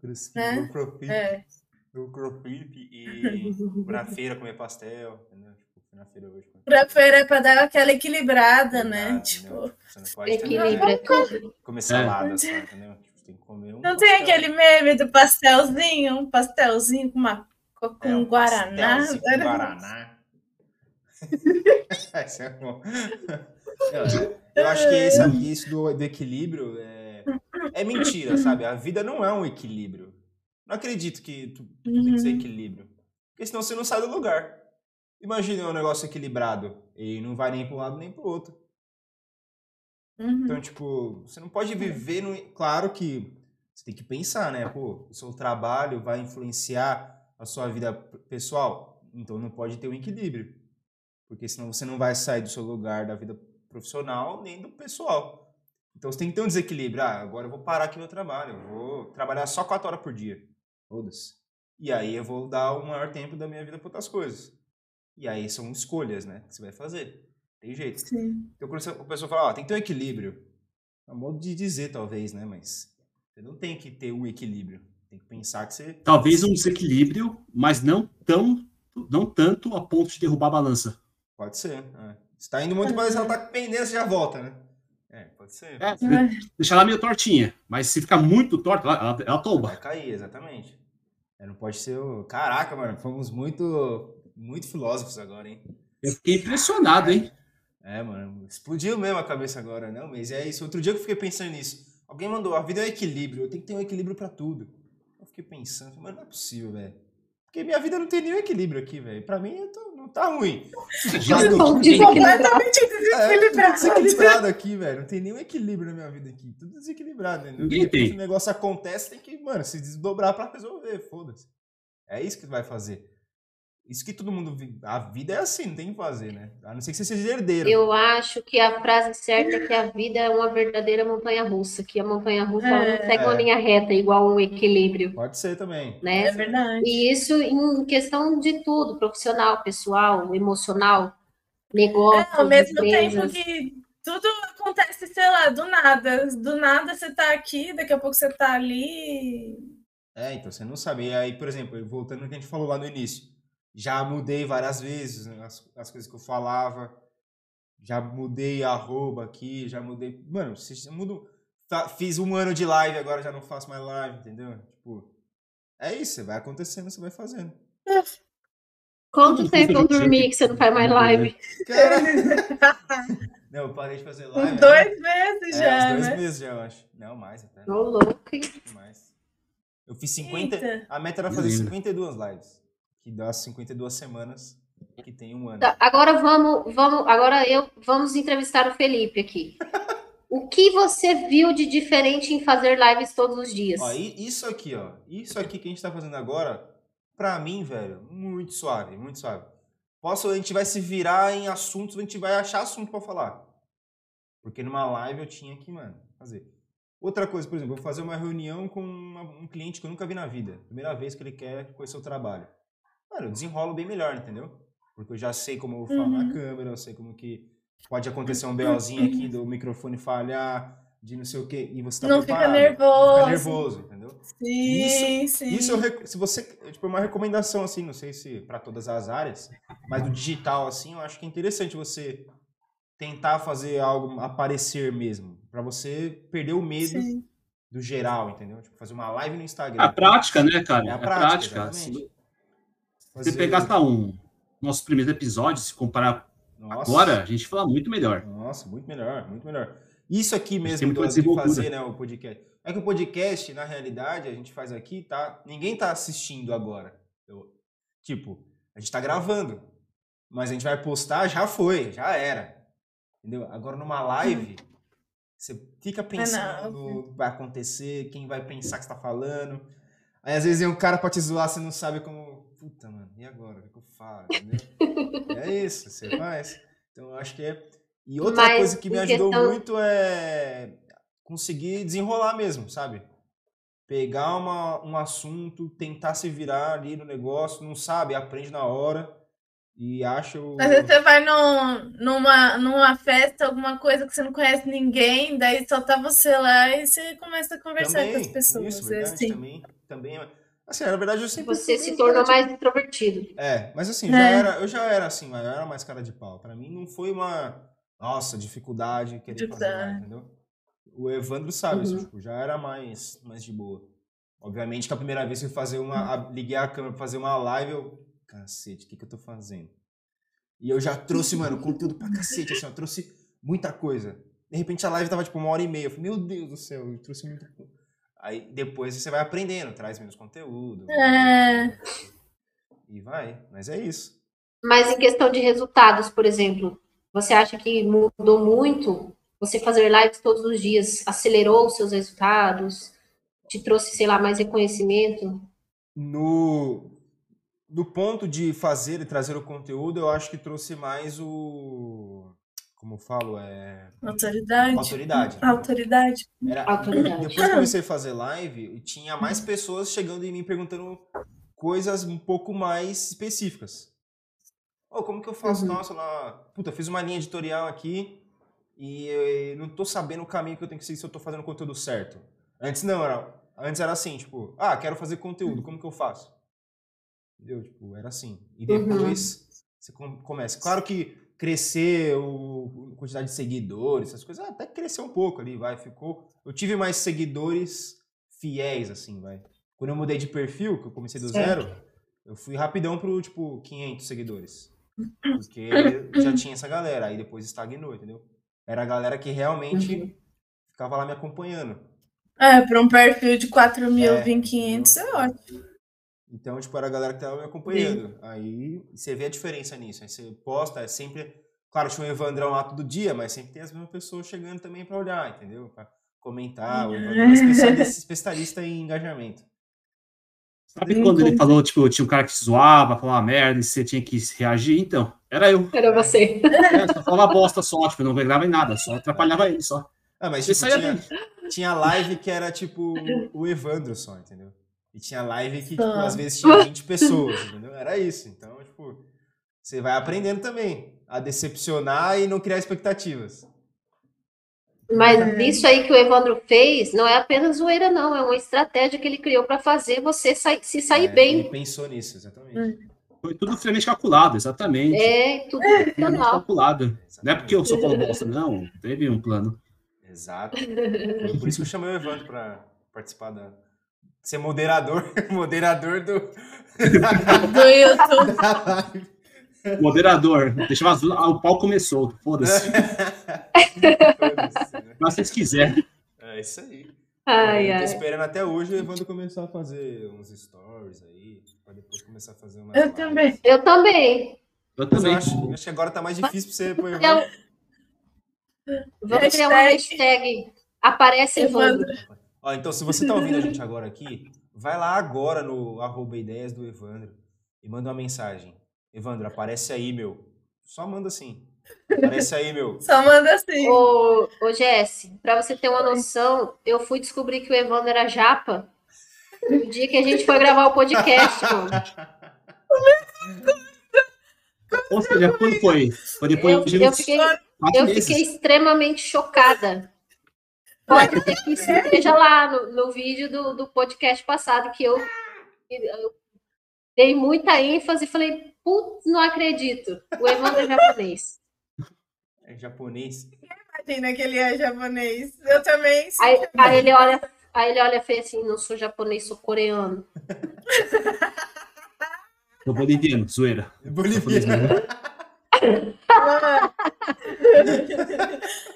Crossfit, né? o crossfit, É. o crossfit e <laughs> na feira comer pastel, entendeu? Tipo, fui na feira hoje. Pra feira é pra dar aquela equilibrada, né? Tipo, entendeu? Você não pode é também tudo. comer salada só, entendeu? Tem que comer um não tem pastel. aquele meme do pastelzinho? Um pastelzinho com uma com É, um guaraná. com guaraná. <laughs> É bom. Eu, eu acho que esse, isso do, do equilíbrio é, é mentira, sabe? A vida não é um equilíbrio. Não acredito que tu, tu tem que ser Uhum. equilíbrio. Porque senão você não sai do lugar. Imagina um negócio equilibrado e não vai nem para um lado nem para o outro. Uhum. Então, tipo, você não pode viver no. Claro que você tem que pensar, né? Pô, o seu trabalho vai influenciar a sua vida pessoal. Então não pode ter um equilíbrio. Porque senão você não vai sair do seu lugar da vida profissional nem do pessoal. Então você tem que ter um desequilíbrio. Ah, agora eu vou parar aqui meu trabalho. Eu vou trabalhar só quatro horas por dia. Foda-se. E aí eu vou dar o maior tempo da minha vida para outras coisas. E aí são escolhas, né? Que você vai fazer. Tem jeito. Sim. Então quando a pessoa fala, ó, tem que ter um equilíbrio. É um modo de dizer, talvez, né? Mas você não tem que ter um equilíbrio. Tem que pensar que você. Talvez um desequilíbrio, mas não tão, não tanto a ponto de derrubar a balança. Pode ser. É. Se tá indo muito, mas ela tá pendendo, você já volta, né? É, pode ser. É, deixar ela meio tortinha, mas se ficar muito torta, ela, ela, ela tomba. Vai cair, exatamente. É, não pode ser o. Caraca, mano, fomos muito, muito filósofos agora, hein? Eu fiquei impressionado, hein? É, mano, explodiu mesmo a cabeça agora, não, mas é isso. Outro dia que eu fiquei pensando nisso. Alguém mandou, a vida é um equilíbrio, eu tenho que ter um equilíbrio pra tudo. Eu fiquei pensando, mas não é possível, velho. Porque minha vida não tem nenhum equilíbrio aqui, velho. Pra mim, eu tô- não tá ruim. <laughs> Já tô- Completamente É, tudo desequilibrado. desequilibrado aqui, velho. Não tem nenhum equilíbrio na minha vida aqui. Tudo desequilibrado. Né? De Ninguém repente tem. o negócio acontece, tem que, mano, se desdobrar pra resolver. Foda-se. É isso que vai fazer. Isso que todo mundo. A vida é assim, não tem o que fazer, né? A não ser que você seja herdeiro. Eu acho que a frase certa é que a vida é uma verdadeira montanha-russa, que a montanha-russa ela não É. segue uma linha reta, igual um equilíbrio, Pode ser também. né? É verdade. E isso em questão de tudo, profissional, pessoal, emocional, negócios, É, ao mesmo tempo empresas. que tudo acontece, sei lá, do nada. Do nada você tá aqui, daqui a pouco você tá ali. É, então você não sabe. E aí, por exemplo, voltando no que a gente falou lá no início. Já mudei várias vezes né, as, as coisas que eu falava. Já mudei arroba aqui, já mudei. Mano, se mudo. fa- Fiz um ano de live, agora já não faço mais live, entendeu? Tipo. É isso, vai acontecendo, você vai fazendo. Quanto tempo eu dormi que você não faz mais live? <laughs> Cara... <laughs> não, eu parei de fazer live. Uns né? dois meses É, já, uns dois né? meses já, eu acho. Não, mais até. Ô, louco. hein? Mais. Eu fiz 50. Eita. A meta era fazer Menino. 52 lives. Que dá 52 semanas que tem um ano. Tá, agora vamos, vamos, agora eu vamos entrevistar o Felipe aqui. O que você viu de diferente em fazer lives todos os dias? Ó, isso aqui, ó. Isso aqui que a gente tá fazendo agora, pra mim, velho, muito suave, muito suave. Posso, a gente vai se virar em assuntos, a gente vai achar assunto pra falar. Porque numa live eu tinha que, mano, fazer. Outra coisa, por exemplo, eu vou fazer uma reunião com um cliente que eu nunca vi na vida. Primeira vez que ele quer conhecer o trabalho. Mano, eu desenrolo bem melhor, entendeu? Porque eu já sei como eu vou falar na Uhum. câmera, eu sei como que pode acontecer um BOzinho aqui do microfone falhar, de não sei o quê, e você tá Não fica preparado. Não nervoso. fica nervoso, entendeu? Sim, sim. Isso eu rec- se você, tipo, é uma recomendação assim, não sei se para todas as áreas, mas do digital assim, eu acho que é interessante você tentar fazer algo aparecer mesmo, para você perder o medo Sim. do geral, entendeu? Tipo, fazer uma live no Instagram. É a prática, né, cara? É É a a prática, prática. Se Fazer- você pegar tá, um nossos primeiros episódios, se comparar Nossa, agora, a gente fala muito melhor. Nossa, muito melhor, muito melhor. Isso aqui tem mesmo muito do, de fazer, né, o podcast. É que o podcast, na realidade, a gente faz aqui, tá? Ninguém tá assistindo agora. Eu- tipo, a gente tá gravando. Mas a gente vai postar, já foi, já era. Entendeu? Agora numa live, você fica pensando no que vai acontecer, quem vai pensar que você tá falando. Aí às vezes vem um cara pra te zoar, você não sabe como. Puta, mano, e agora? O que que eu falo? Entendeu? <laughs> é isso, você faz. Então eu acho que é. E outra Mas, coisa que me ajudou questão- muito é conseguir desenrolar mesmo, sabe? Pegar uma, um assunto, tentar se virar ali no negócio, não sabe, aprende na hora e acha o. Às vezes você vai num, numa, numa festa, alguma coisa que você não conhece ninguém, daí só tá você lá e você começa a conversar com as pessoas. Isso, verdade, assim. também, também. Assim, na verdade, eu sempre. Você se tornou mais introvertido. É, mas assim, É. já era, eu já era assim, mas eu era mais cara de pau. Pra mim não foi uma, nossa, dificuldade querer fazer Dificuldade. entendeu? O Evandro sabe isso, Uhum. tipo, já era mais, mais de boa. Obviamente que a primeira vez que eu fazer uma, a- liguei a câmera pra fazer uma live, eu, cacete, o que que eu tô fazendo? E eu já trouxe, mano, conteúdo pra cacete, assim, eu trouxe muita coisa. De repente a live tava tipo uma hora e meia, eu falei, meu Deus do céu, eu trouxe muito. Aí depois você vai aprendendo, traz menos conteúdo. É. E vai, mas é isso. Mas em questão de resultados, por exemplo, você acha que mudou muito Você fazer lives todos os dias acelerou os seus resultados? Te trouxe, sei lá, mais reconhecimento? No, do ponto de fazer e trazer o conteúdo, eu acho que trouxe mais o. Como eu falo, é. Autoridade. Autoridade. Autoridade. Era- Autoridade. Depois que eu <laughs> comecei a fazer live, tinha mais pessoas chegando em mim perguntando coisas um pouco mais específicas. Ô, como que eu faço? Uhum. Nossa, lá, puta, fiz uma linha editorial aqui e eu não tô sabendo o caminho que eu tenho que seguir se eu tô fazendo o conteúdo certo. Antes não, era, antes era assim, tipo, ah, quero fazer conteúdo, como que eu faço? Entendeu? Tipo, era assim. E Uhum. depois você com- começa. Claro que crescer o, a quantidade de seguidores, essas coisas, até cresceu um pouco ali, vai, ficou. Eu tive mais seguidores fiéis, assim, vai. Quando eu mudei de perfil, que eu comecei do Certo. zero, eu fui rapidão pro, tipo, 500 seguidores. <coughs> Porque já tinha essa galera, aí depois estagnou, entendeu? Era a galera que realmente Uhum. ficava lá me acompanhando. É, para um perfil de 4 mil, É. vir 500 é ótimo. Então, tipo, era a galera que tava me acompanhando. Aí você vê a diferença nisso. Aí você posta, é sempre. Claro, tinha o Evandrão lá todo dia, mas sempre tem as mesmas pessoas chegando também pra olhar, entendeu? Pra comentar. O Evandro é <laughs> especialista, especialista em engajamento. Sabe quando ele falou, tipo, tinha um cara que zoava, falava merda, e você tinha que reagir? Então, era eu. Era você. É, só falava bosta só, tipo, não alegrava em nada, só atrapalhava ele só. Ah, mas Isso tipo, aí tinha, tinha live que era tipo o Evandro só, entendeu? E tinha live que, tipo, às vezes tinha 20 pessoas, entendeu? Era isso. Então, tipo, você vai aprendendo também a decepcionar e não criar expectativas. Mas É. isso aí que o Evandro fez não é apenas zoeira, não. É uma estratégia que ele criou para fazer você sai- se sair É, bem. Ele pensou nisso, exatamente. Foi tudo friamente calculado, exatamente. É, tudo Friamente funcional. calculado. Não é porque eu só falo bosta, não. Teve um plano. Exato. Foi por isso que eu chamei o Evandro pra participar da. Ser moderador. <laughs> moderador do. Do YouTube. da <laughs> live. Moderador. Deixava azul. Ah, o pau começou. <laughs> Foda-se. Né? Mas se vocês quiserem. É isso aí. Ai, eu tô ai. esperando até hoje o Evandro começar a fazer uns stories aí, pra depois começar a fazer umas Eu também. Eu também. Eu eu também. acho, acho que agora tá mais difícil pra você pôr Evandro. um- Vamos criar uma hashtag. Aparece Evandro. Ó, então, se você tá ouvindo a gente <laughs> agora aqui, vai lá agora no arroba ideias do Evandro e manda uma mensagem. Evandro, aparece aí, meu. Só manda assim. Aparece aí, meu. <laughs> Só manda assim. Ô, ô Jesse, pra você ter uma noção, eu fui descobrir que o Evandro era japa no dia que a gente foi gravar o podcast, mano. Ou seja, quando foi? Foi depois Eu, de eu fiquei, quatro eu meses. fiquei extremamente chocada. Pode ser que esteja lá no, no vídeo do, do podcast passado que eu, eu dei muita ênfase e falei, putz, não acredito. O Evandro é japonês. É japonês. Imagina que ele é japonês. Eu também. sim. Aí, aí ele olha, aí ele olha e fez assim, não sou japonês, sou coreano. <laughs> Sou boliviano, zoeira. Boliviano. <laughs>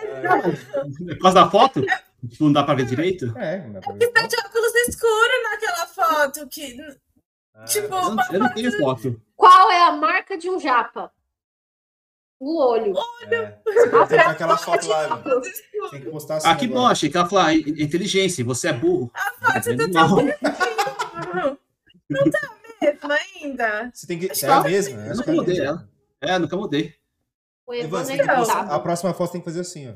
Por causa da foto? Tipo, Não dá pra ver direito? É, não dá pra ver. Tá de óculos escuros naquela foto. Que... Ah, Tipo, Eu não, eu não tenho foto. Qual é a marca de um japa? O olho. é. Você tem que aquela foto lá. Tem que postar assim Ah, que bom, agora. achei que ela falou, ah, inteligência, você é burro. foto É do animal. Não tá mesmo ainda. Você tem que. É a mesma? Eu nunca é a mudei mesma. ela. É, nunca mudei. O Evandro, Evandro você é tem que postar- a próxima foto tem que fazer assim, ó.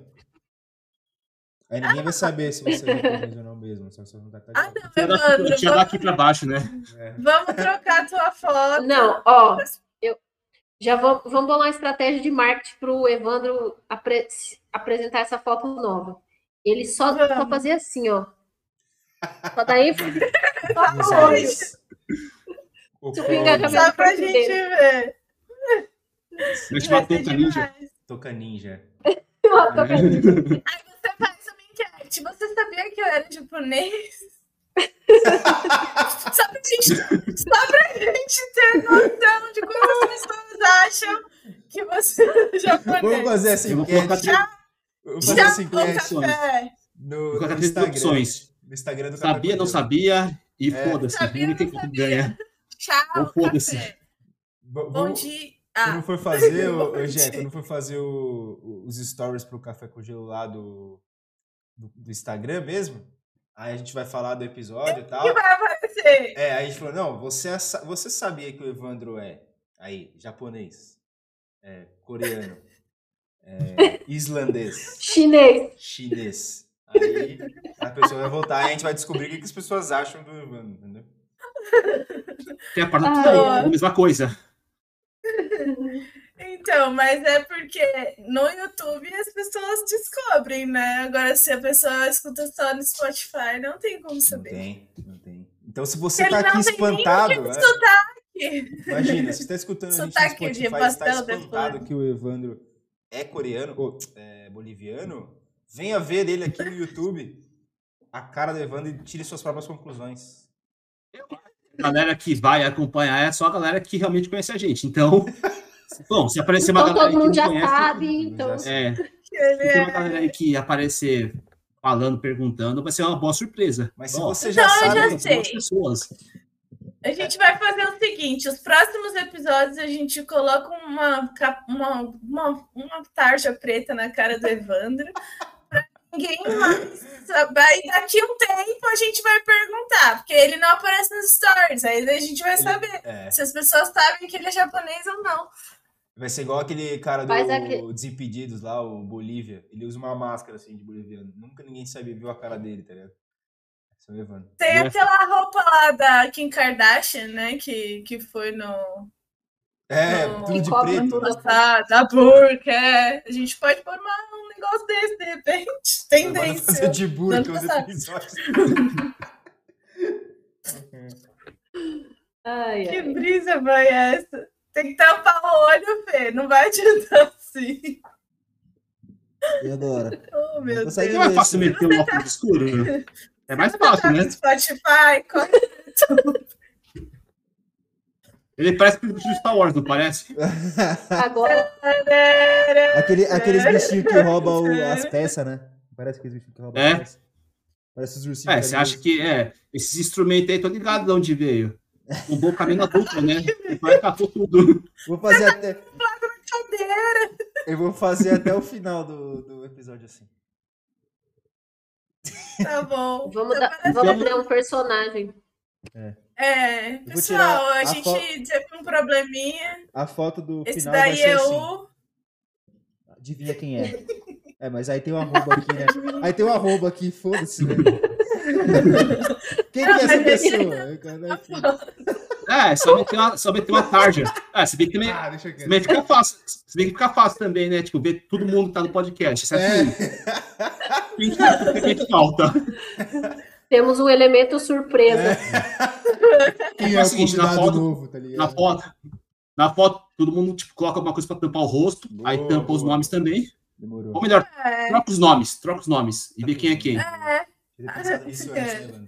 Aí ninguém vai saber se você é ou não mesmo. Só você não tá Ah, não, Tinha daqui, Evandro. tinha Vamos, daqui pra baixo, né? É. vamos trocar tua foto. Não, ó, eu já vou, vamos bolar uma estratégia de marketing para o Evandro apre- se- apresentar essa foto nova. Ele só, só fazia assim, ó. Só daí engajamento. <laughs> Só pra gente ver. Mas Vai matou ser o ninja. Toca ninja. <laughs> Aí <laughs> você faz uma enquete. Você sabia que eu era japonês? <laughs> só, pra gente, só pra gente ter noção de quantas pessoas acham que você é japonês. Vamos fazer essa Eu vou enquete. colocar Vamos fazer essa Chá com enquete café. no, Vou no colocar três Instagram. opções. No Instagram do Sabia, Café não sabia, e É. foda-se. Sabia, não como sabia. ganhar. Tchau, Ou foda-se. Bom dia. Ah, Quando for fazer, o, <laughs> o Jé, quando for fazer o- os stories pro Café com Gelo lá do, do, do Instagram mesmo, aí a gente vai falar do episódio e tal. que vai aparecer? É, aí a gente falou, não, você, é você sabia que o Evandro é, aí, japonês, é, coreano, é, islandês, Chinês. chinês. Aí a pessoa vai voltar e a gente vai descobrir o que, que as pessoas acham do Evandro, entendeu? Tem a parte Ah, tudo é. a mesma coisa. Então, mas é porque no YouTube as pessoas descobrem, né? Agora, se a pessoa escuta só no Spotify, não tem como Não saber. tem, não tem. Então se você Ele tá aqui não tem espantado, que é, sotaque. Imagina, você está escutando a gente no Sotaque de Spotify, está espantado depois. que o Evandro é coreano, ou é, boliviano, venha ver ele aqui no YouTube, a cara do Evandro e tire suas próprias conclusões. A galera que vai acompanhar é só a galera que realmente conhece a gente. Então, <laughs> bom, se aparecer uma Então galera todo que mundo já conhece, sabe. Então, é, <laughs> tem uma galera aí que aparecer falando, perguntando, vai ser uma boa surpresa. Mas se Ó, você já Então, sabe, já sei. pessoas. A gente vai fazer o seguinte: os próximos episódios a gente coloca uma, uma, uma, uma tarja preta na cara do Evandro. pra Ninguém mais saber. Aí daqui um tempo a gente vai perguntar, porque ele não aparece nos stories. Aí a gente vai saber é, se as pessoas sabem que ele é japonês ou não. Vai ser igual aquele cara do Faz aque- Desimpedidos lá, o Bolívia. Ele usa uma máscara assim de boliviano. Nunca ninguém sabe, viu a cara dele, tá ligado? É. Tem É. aquela roupa lá da Kim Kardashian, né? Que, que foi no. É, Não, tudo de preto. né? passado, da burca. é. A gente pode pôr uma- um negócio desse, de repente. <laughs> Evandro fazer Tendência. de burca os <laughs> episódios. ai, Que ai. brisa foi essa? Tem que tampar o olho, Fê. Não vai adiantar assim. E agora? Oh, meu Deus. Não é fácil meter um óculos escuro? <laughs> É mais Tá fácil, né? Spotify. Ele parece que de Star Wars, não parece? Agora, <laughs> Aquele, aqueles bichinhos que roubam o- as peças, né? Parece aqueles bichinhos que roubam É. as peças. Parece os ursinhos. É, você acha que é, esses instrumentos aí, tô ligado de onde veio. Um bom caminho adulto, né? <laughs> Vai catou tudo. Vou fazer até. Cadeira. Eu vou fazer até o final do, do episódio assim. Tá bom. <laughs> vamos, Tá dar, vamos criar um personagem. É, vou pessoal, a, a gente fo- teve um probleminha. A foto do Esse final vai daí ser é assim. o. Adivinha quem é. É, mas aí tem um arroba aqui, né? Aí tem um arroba aqui, foda-se, né? <laughs> <laughs> Quem que é essa pessoa? <laughs> Aqui. É, só meter uma, só meter uma tarja. É, se bem que também, Ah, deixa eu também fica fácil. Se bem que fica fácil também, né? Tipo, ver todo mundo que tá no podcast. É. Quem, que- quem que falta? Temos um elemento surpresa. Quem É é o seguinte, na convidado foto- novo, tá? Na foto, na foto, todo mundo tipo, coloca alguma coisa pra tampar o rosto, aí Boa, tampa os boa. nomes também. Demorou. Ou melhor, É, troca os nomes, troca os nomes e vê quem é quem. é, tinha pensado nisso antes, né,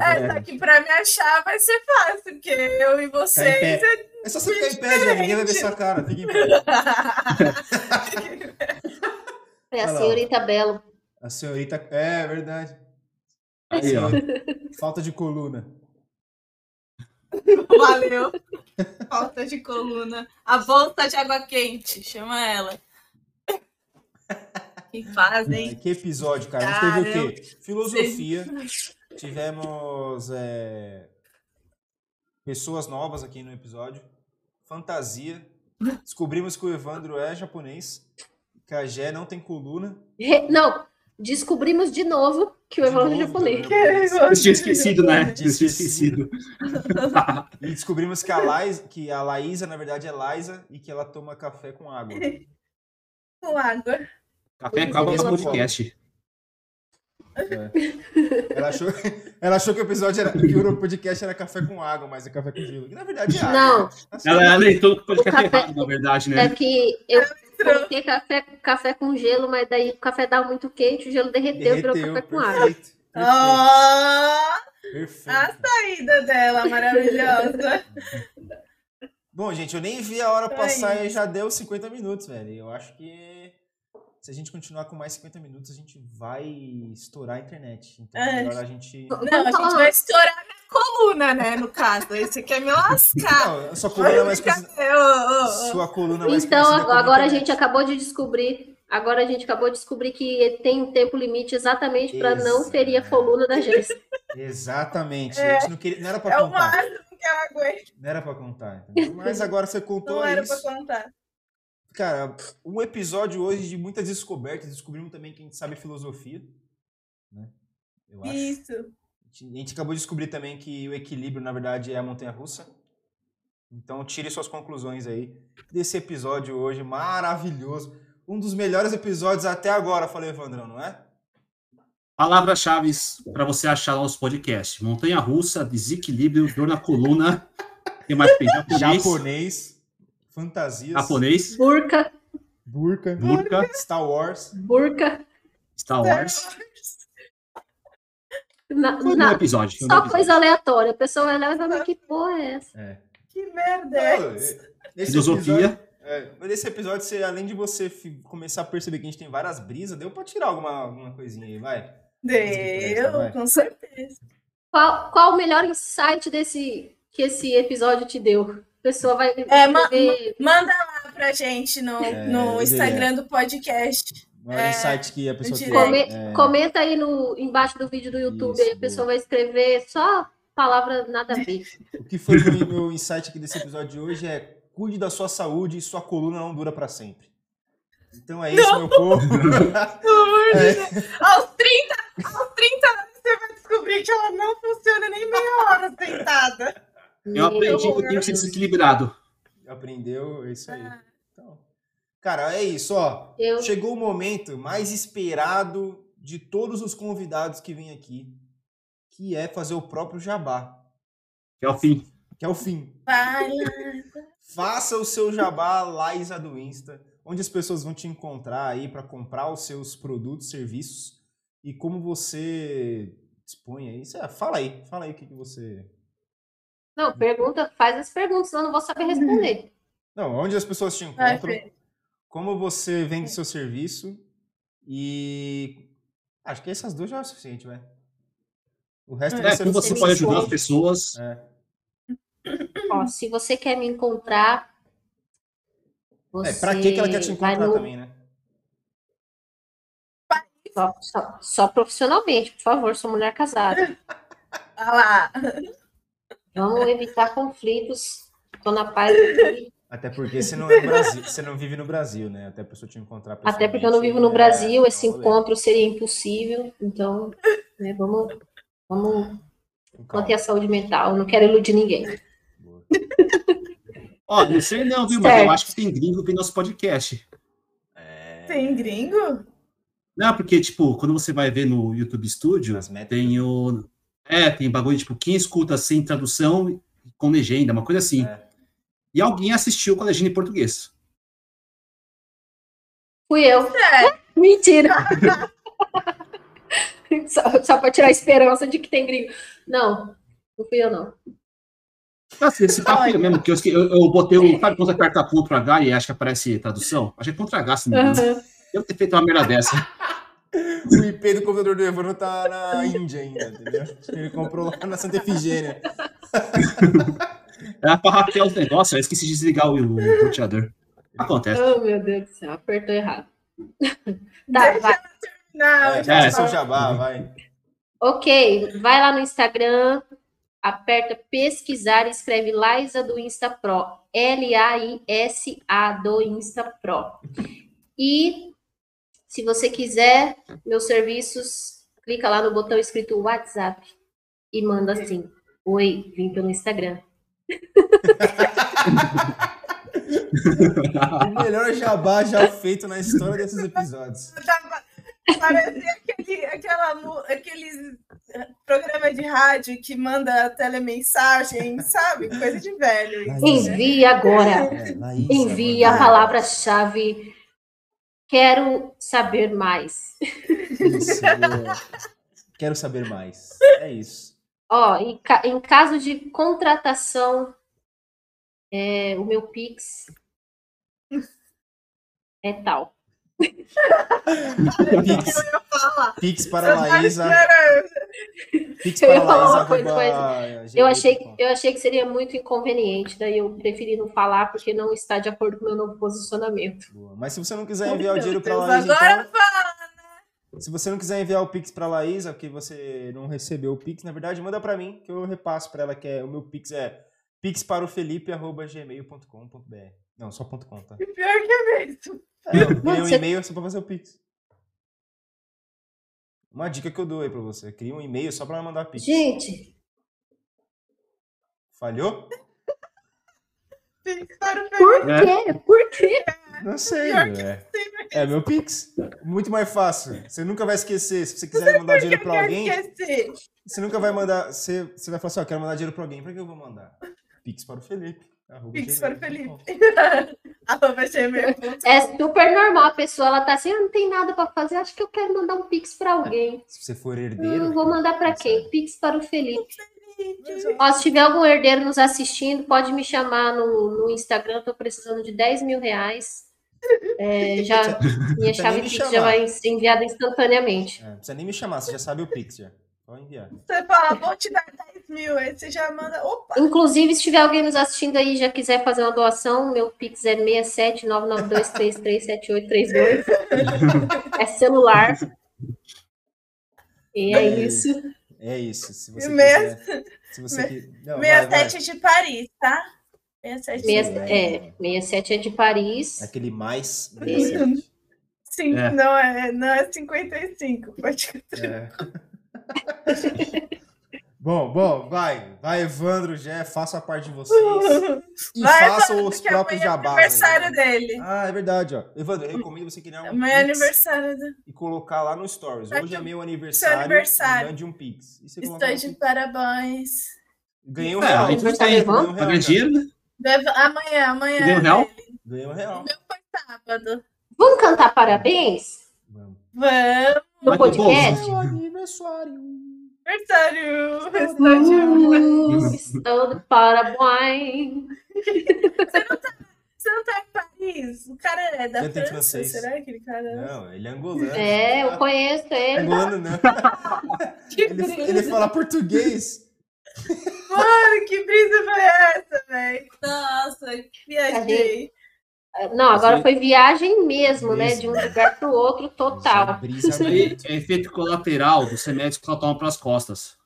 é, já- que pra me achar vai ser fácil, porque eu e vocês. é- É só você ficar em pé, velho. Ninguém vai ver sua cara. Fica em pé. <laughs> É a senhorita Belo. A senhorita. É, verdade. Aí, ó. Falta de coluna. Valeu. Falta de coluna. A volta de água quente, chama ela. Que fazem. que episódio, cara. A gente teve o quê? Filosofia. <laughs> Tivemos é, pessoas novas aqui no episódio. Fantasia. Descobrimos que o Evandro é japonês. Que a Gé não tem coluna. Não, descobrimos de novo que o De Evandro é novo, japonês. também. Eu tinha esquecido, né? Tinha Eu tinha esquecido. <laughs> E descobrimos que a, Lais, que a Laísa, na verdade, é Laísa e que ela toma café com água. <laughs> Com água. Café com água no podcast. Ela achou, <laughs> ela achou que o episódio era. que o podcast era café com água, mas é café com gelo. Que na verdade é água. Não. Assim, Ela ela leitou o podcast café- errado, na verdade, É né? que eu coloquei café, café com gelo, mas daí o café dava muito quente, o gelo derreteu, virou derreteu, café com água. perfeito. Perfeito. Ah, perfeito. a saída dela, maravilhosa. Bom, gente, eu nem vi a hora É passar e já deu 50 minutos, velho. Eu acho que se a gente continuar com mais 50 minutos, a gente vai estourar a internet. Então É. melhor a gente. Não, a gente vai estourar na coluna, né? No caso. Você quer me lascar. Não, sua coluna é mais conhecida. Sua coluna é mais Então, agora a gente acabou de descobrir. Agora a gente acabou de descobrir que tem um tempo limite exatamente para não ferir a coluna da Jéssica. Exatamente. É. A gente não, queria, não era pra É o contar. máximo que eu aguento. Não era pra contar. entendeu? Mas agora você contou Não era isso. pra contar. Cara, um episódio hoje de muitas descobertas. Descobrimos também que a gente sabe filosofia. Né? Eu acho. Isso. A gente- A gente acabou de descobrir também que o equilíbrio, na verdade, é a montanha russa. Então, tire suas conclusões aí desse episódio hoje maravilhoso. Um dos melhores episódios até agora, falei, Evandrão, não é? Palavras-chave para você achar nosso podcast. Montanha russa, desequilíbrio, dor na coluna. <laughs> Mais tem? Japonês. Japonês, fantasias, Japonês, Burca, Burca. burca, Star Wars. burca. Star Wars. Na, Foi um na- bom episódio. só episódio. coisa aleatória. A pessoa vai lá e ver que porra é essa. É. Que merda é essa? é- Nesse Filosofia. episódio, é, nesse episódio, você, além de você começar a perceber que a gente tem várias brisas, deu pra tirar alguma, alguma coisinha aí, vai. Deu, vai. com certeza. Qual, qual o melhor insight desse que esse episódio te deu? A pessoa vai É, ma- Manda lá pra gente no, É, no. Instagram do podcast. O É, insight que a pessoa tem. Come- é, Comenta aí no, embaixo do vídeo do YouTube, Isso, aí a pessoa vai escrever só palavra nada a ver. O que foi meu, meu insight aqui desse episódio de hoje é cuide da sua saúde e sua coluna não dura pra sempre. Então é isso, meu povo. <laughs> É. Aos 30, aos 30 anos você vai descobrir que ela não funciona nem meia hora sentada. Eu aprendi que eu tenho que ser desequilibrado. Aprendeu, é isso aí. Então, cara, é isso, ó. Eu- Chegou o momento mais esperado de todos os convidados que vêm aqui, que é fazer o próprio jabá, É o fim. que é o fim. Vai. Faça o seu jabá Laisa do Insta, onde as pessoas vão te encontrar aí para comprar os seus produtos, serviços e como você dispõe aí. Fala aí, fala aí o que, que você. Não, pergunta, faz as perguntas, senão eu não vou saber responder. Não, onde as pessoas te encontram, como você vende seu serviço e. Acho que essas duas já é o suficiente, vai. O resto É, vai ser como você pode ajudar as pessoas. É. Ó, se você quer me encontrar. É, Você pra que, que ela quer te encontrar no- também, né? Só, só- só profissionalmente, por favor, sou mulher casada. <laughs> Olha lá. Vamos evitar conflitos. Tô na paz aqui. Até porque você não é Brasil, você não vive no Brasil, né? Até a pessoa te encontrar Até porque eu não vivo no pessoalmente, Brasil, é, esse é um rolê. encontro seria impossível. Então, né, vamos, vamos manter a saúde mental. Não quero iludir ninguém. <laughs> Ó, não sei não, viu? Mas eu acho que tem gringo que nosso podcast. É, Tem gringo? Não, porque, tipo, quando você vai ver no YouTube Studio, tem o. É, tem bagulho, tipo, quem escuta sem tradução e com legenda, uma coisa assim. É. E alguém assistiu com a legenda em português. Fui eu. É. Mentira! <laughs> só, só para tirar a esperança de que tem gringo. Não, não fui eu, não. Assim, esse papo é mesmo, que eu, eu, eu botei o. Sabe quando você aperta Ctrl H e acha que aparece tradução? Acho que é Ctrl H, se não me engano. Aham. Eu ter feito uma merda dessa. O IP do computador do Evandro tá na Índia ainda, entendeu? Ele comprou lá na Santa Efigênia. Era pra hackear os negócios, eu esqueci de desligar o, o roteador. Acontece. Oh, meu Deus do céu, apertou errado. <laughs> tá, Deixa vai. Não, É, já já seu jabá, vai. Ok, vai lá no Instagram, aperta pesquisar e escreve Laisa do Insta Pro. L-A-I-S-A do Insta Pro. E se você quiser meus serviços, clica lá no botão escrito WhatsApp e manda assim: Oi, vim pelo Instagram. O melhor jabá já feito na história desses episódios. Parecia aquele, aquela, aqueles eh, programa de rádio que manda telemensagem, sabe? Coisa de velho. isso. Envie agora. É, Envie a palavra-chave. Quero saber mais. Isso. <laughs> Quero saber mais. É isso. Ó, em, ca- em caso de contratação, é, o meu Pix <laughs> é tal. Pix, Eu. Pix para tá Laísa. esperando. Pix Eu para falar Laís, uma coisa, arroba Eu achei, eu achei que seria muito inconveniente, daí eu preferi não falar porque não está de acordo com o meu novo posicionamento. Boa. Mas se você não quiser enviar o dinheiro para Deus, Laís, agora então... Se você não quiser enviar o Pix para Laís, é porque você não recebeu o Pix, na verdade, manda para mim, que eu repasso para ela, que é o meu Pix é pixparofelipe.gmail.com.br. Não, só ponto .com, tá? Pior que é mesmo. Eu <laughs> criei um Você- e-mail só pra fazer o Pix. Uma dica que eu dou aí pra você. Cria um e-mail só pra mandar Pix. Gente, Falhou? Pix para o por É. quê? Por quê? Não sei, é. É meu Pix. Muito mais fácil. Você nunca vai esquecer. Se você quiser mandar dinheiro pra alguém, você nunca vai mandar. Você, você vai falar assim: ó, quero mandar dinheiro pra alguém. Pra que eu vou mandar? Pix para o Felipe. Arroba Pix para o. Felipe. Arroba gmail.com. É super normal, a pessoa ela tá assim, eu não tem nada pra fazer, acho que eu quero mandar um pix pra alguém. Se você for Eu herdeiro. vou mandar pra Exato. quem? Pix para o Felipe. Ó, se tiver algum herdeiro nos assistindo, pode me chamar no, no Instagram, tô precisando de 10 mil reais. É, <laughs> já, minha chave Pix já vai ser enviada instantaneamente. É, não precisa nem me chamar, você já sabe o Pix já. Pode enviar. Você fala, vou te dar 10 mil. Aí você já manda. Opa! Inclusive, se tiver alguém nos assistindo aí e já quiser fazer uma doação, meu Pix é 67992337832. <laughs> É celular. E é É. isso. É isso. Se você Meia- quiser. Se você. Não, vai, vai. 67 de Paris, tá? 67 de Meia- é, 67 é de Paris. Aquele mais 67. Sim, É. não, é, não é 55. Pode É. <laughs> bom, bom, vai. Vai, Evandro, Jé, faça a parte de vocês. E Vai, façam Evandro, os próprios amanhã é jabás. aniversário aí. dele. Ah, é verdade, ó. Evandro, eu recomendo você criar um Amanhã é Pix aniversário do... e colocar lá no Stories. Hoje é de- meu aniversário. aniversário. Mande um Pix. Estou de parabéns. Ganhei um É, real. a gente Aniversário é bom? Ganhei um Pagar dinheiro, né? Deve- Amanhã, amanhã. Ganhou um real? Ganhei um real. Sábado. Vamos cantar parabéns Vamos. Vamos. no Vai podcast? Meu aniversário. Aniversário. Estou de Uh, estou de parabéns. Você não tá em Paris? O cara é da França? francês. Será que ele cara Não, ele é angolano. É, eu conheço ele. Angolano não. <laughs> Que Ele, ele fala português. Mano, que brisa foi essa, velho? Nossa, viajei. Não, agora foi viagem mesmo, né? De um lugar para o outro total. Aí muito. é efeito colateral dos remédios que ela toma pelas costas.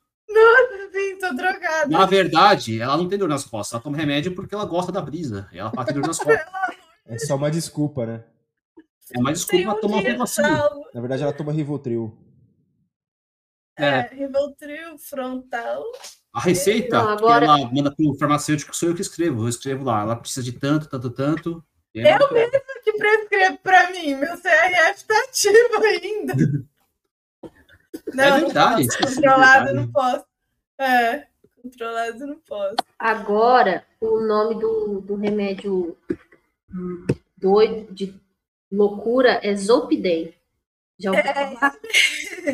Sim, tô drogada. Na verdade, ela não tem dor nas costas. Ela toma remédio porque ela gosta da brisa. E ela que tem dor nas costas. <laughs> É só uma desculpa, né? É uma desculpa pra tomar um. Na verdade, ela toma Rivotril. É, É, Rivotril frontal. a receita Não, agora- que ela manda pro farmacêutico sou eu que escrevo. Eu escrevo lá. Ela precisa de tanto, tanto, tanto. Eu ela. Que prescreve pra mim, meu CRF tá ativo ainda. Não, <laughs> não verdade, posso. esqueci, Controlado verdade. não posso. É, controlado não posso. Agora, o nome do, do remédio doido, de loucura, é Zolpidem. Já ouviu falar?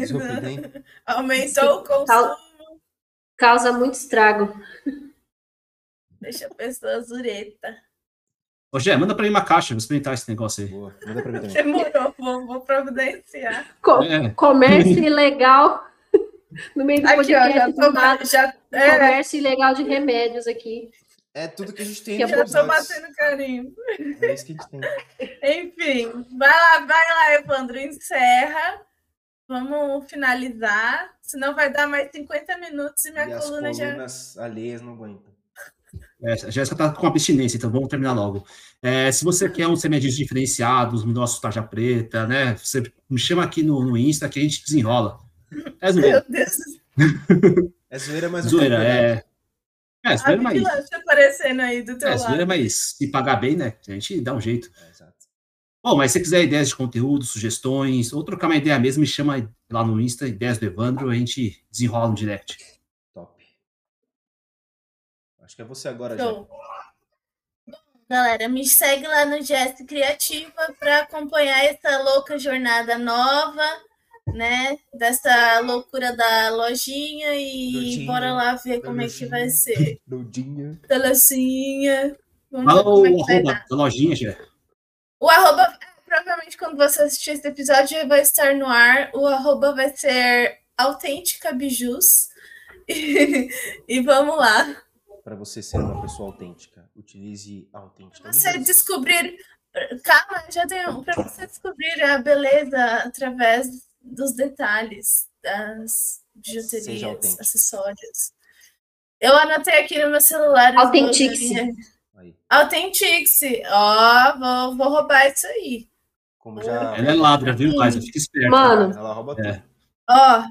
Zolpidem. Aumentou o consumo, Causa muito estrago. deixa a pessoa zureta. Ô, Gé, manda pra mim uma caixa, vou experimentar esse negócio aí. Boa. Manda pra mim também. Demorou, vou, vou providenciar. Co- É, Comércio <laughs> ilegal. No meio do Aqui, ó, podcast, já do tô, já, é, comércio ilegal de remédios aqui. É tudo que a gente tem eu já tô batendo carinho. É isso que a gente tem. <laughs> Enfim, vai lá, vai lá, Evandro, encerra. Vamos finalizar, senão vai dar mais 50 minutos e minha E as coluna já. colunas alheias não aguentam. É, a Jéssica tá com abstinência, então vamos terminar logo. É, se você quer uns remédios diferenciados, nossos tarja preta, né? Você me chama aqui no, no Insta que a gente desenrola. É zoeira. Meu Deus, <laughs> É zoeira, mas eu Zoeira, é. É, a zoeira, mas. aparecendo aí do teu É, lado. zoeira, mas se pagar bem, né? A gente dá um jeito. É, exato. Bom, mas se você quiser ideias de conteúdo, sugestões, ou trocar uma ideia mesmo, me chama lá no Insta, ideias do Evandro, a gente desenrola no direct. Acho que é você agora. Show. Galera, me segue lá no Gesto Criativa para acompanhar essa louca jornada nova, né? Dessa loucura da lojinha e Lojinha, bora lá ver como é que vai ser. <laughs> Dudinha. Da lojinha. Vamos Fala é o arroba da lojinha, já. O arroba, é, provavelmente quando você assistir esse episódio vai estar no ar. O arroba vai ser Autêntica Bijus. <laughs> e vamos lá. Para você ser uma pessoa autêntica, utilize a autêntica. Você descobrir. Calma, já tenho. Para você descobrir a beleza através dos detalhes das bijuterias, acessórios. Eu anotei aqui no meu celular. Aí, Authentic-se. Ó, vou, vou roubar isso aí. como já. Ela é ladra, viu, Liza? Fica esperto. Mano, Ela rouba É. tudo. Ó,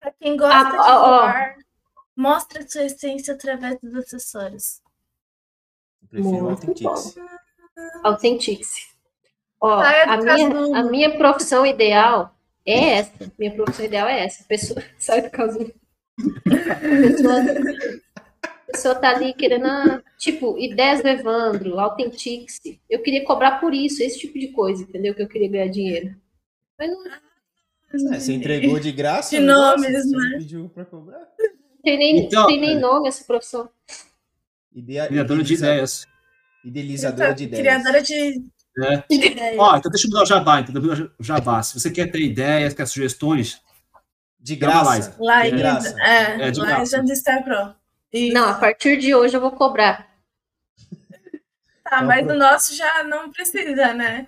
pra quem gosta Ah, de roubar, mostra sua essência através dos acessórios. Eu prefiro Authentics. Authentic-se. Ó, Saia do a minha, a minha profissão ideal é essa. Minha profissão ideal é essa. Pessoa sai do casulo. Pessoa, pessoa tá ali querendo, ah, tipo, ideias do Evandro, Authentic-se. Eu queria cobrar por isso, esse tipo de coisa, entendeu? Que eu queria ganhar dinheiro. Mas não É, você entregou de graça? De nomes, você né? pediu pra cobrar. Tem nem, Então, tem nem é. nome essa profissão. Idea... Criadora de ideias. Idealizadora de ideias. Criadora de É. ideias. Ó, então deixa eu mudar o jabá, então. o jabá. Se você quer ter ideias, quer sugestões, De graça. Lá de graça. É, É, de lá graça. Star Pro. Isso. Não, a partir de hoje eu vou cobrar. Tá, Então, mas pro- o nosso já não precisa, né?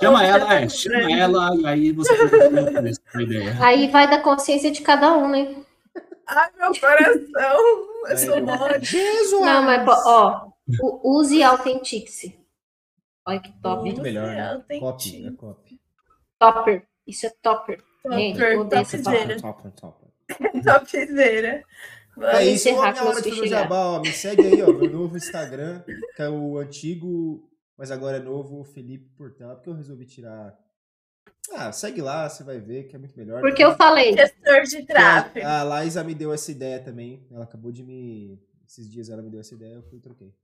chama Ou ela, é, chama ela e aí você <laughs> essa ideia. Aí vai da consciência de cada um, né? Ai, meu coração. Eu Aí, sou eu- mole. Jesus! Não, mas, ó, use Authentic-se. Olha que top. Muito melhor, né? Authentic. Copy, é copy. Topper. Isso é topper. Gente, Topper, eu odeio essa topzera. Top, top. <laughs> Topzera. É isso, ó, minha hora de fazer jabá, ó. Me segue aí, ó, meu novo Instagram, que é o antigo, mas agora é novo, Felipe Portela, porque eu resolvi tirar. Ah, segue lá, você vai ver que é muito melhor. Porque eu falei, Gestor de tráfego. A, a Liza me deu essa ideia também. Ela acabou de me. Esses dias ela me deu essa ideia, eu fui e troquei.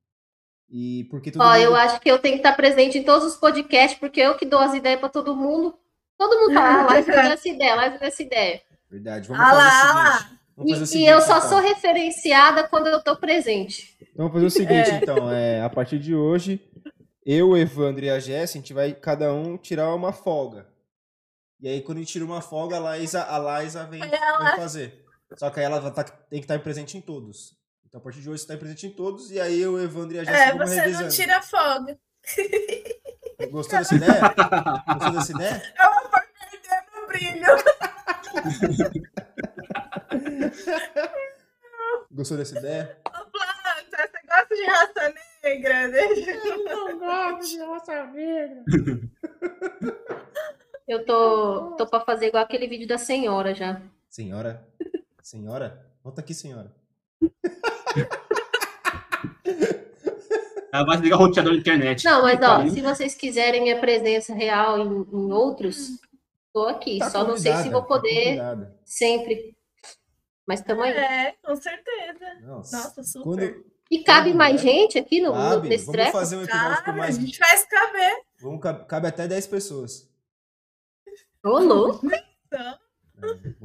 E porque todo ó, mundo. eu acho que eu tenho que estar presente em todos os podcasts, porque eu que dou as ideias pra todo mundo. Todo mundo fala, ah, Laís me deu essa ideia, Laís me deu essa ideia. Verdade, vamos Ah fazer lá, o seguinte. E, e seguinte, eu só então. sou referenciada quando eu tô presente. Então, vamos fazer o seguinte, <laughs> É. então. É, a partir de hoje, eu, o Evandro e a Jess, a gente vai cada um tirar uma folga. E aí, quando a gente tira uma folga, a Liza, a Liza vem, Ela- vem fazer. Só que aí ela tá- tem que estar presente em todos. Então, a partir de hoje, você está presente em todos. E aí, eu, o Evandro e a É, vamos você revezando. não tira folga. <laughs> Gostou dessa ideia? Gostou dessa ideia? No brilho. <laughs> Gostou dessa ideia? Ô, Planta, você gosta de raça negra? Deixa não gosto de raça negra. <laughs> Eu tô, tô pra fazer igual aquele vídeo da senhora já. Senhora? Senhora? Volta aqui, senhora. Ela vai ligar o roteador da internet. Não, mas ó, Tá, se vocês quiserem minha presença real em, em outros, tô aqui. Tá Só não sei se vou tá poder convidada. sempre. Mas tamo aí. É, com certeza. Nossa, Nossa, super. quando, E cabe Quando mais gente aqui no, no Cabe, nesse vamos treco? fazer um episódio com Cara, a mais. gente faz caber. Vamos, cabe, cabe até 10 pessoas. Ô, louco. Então,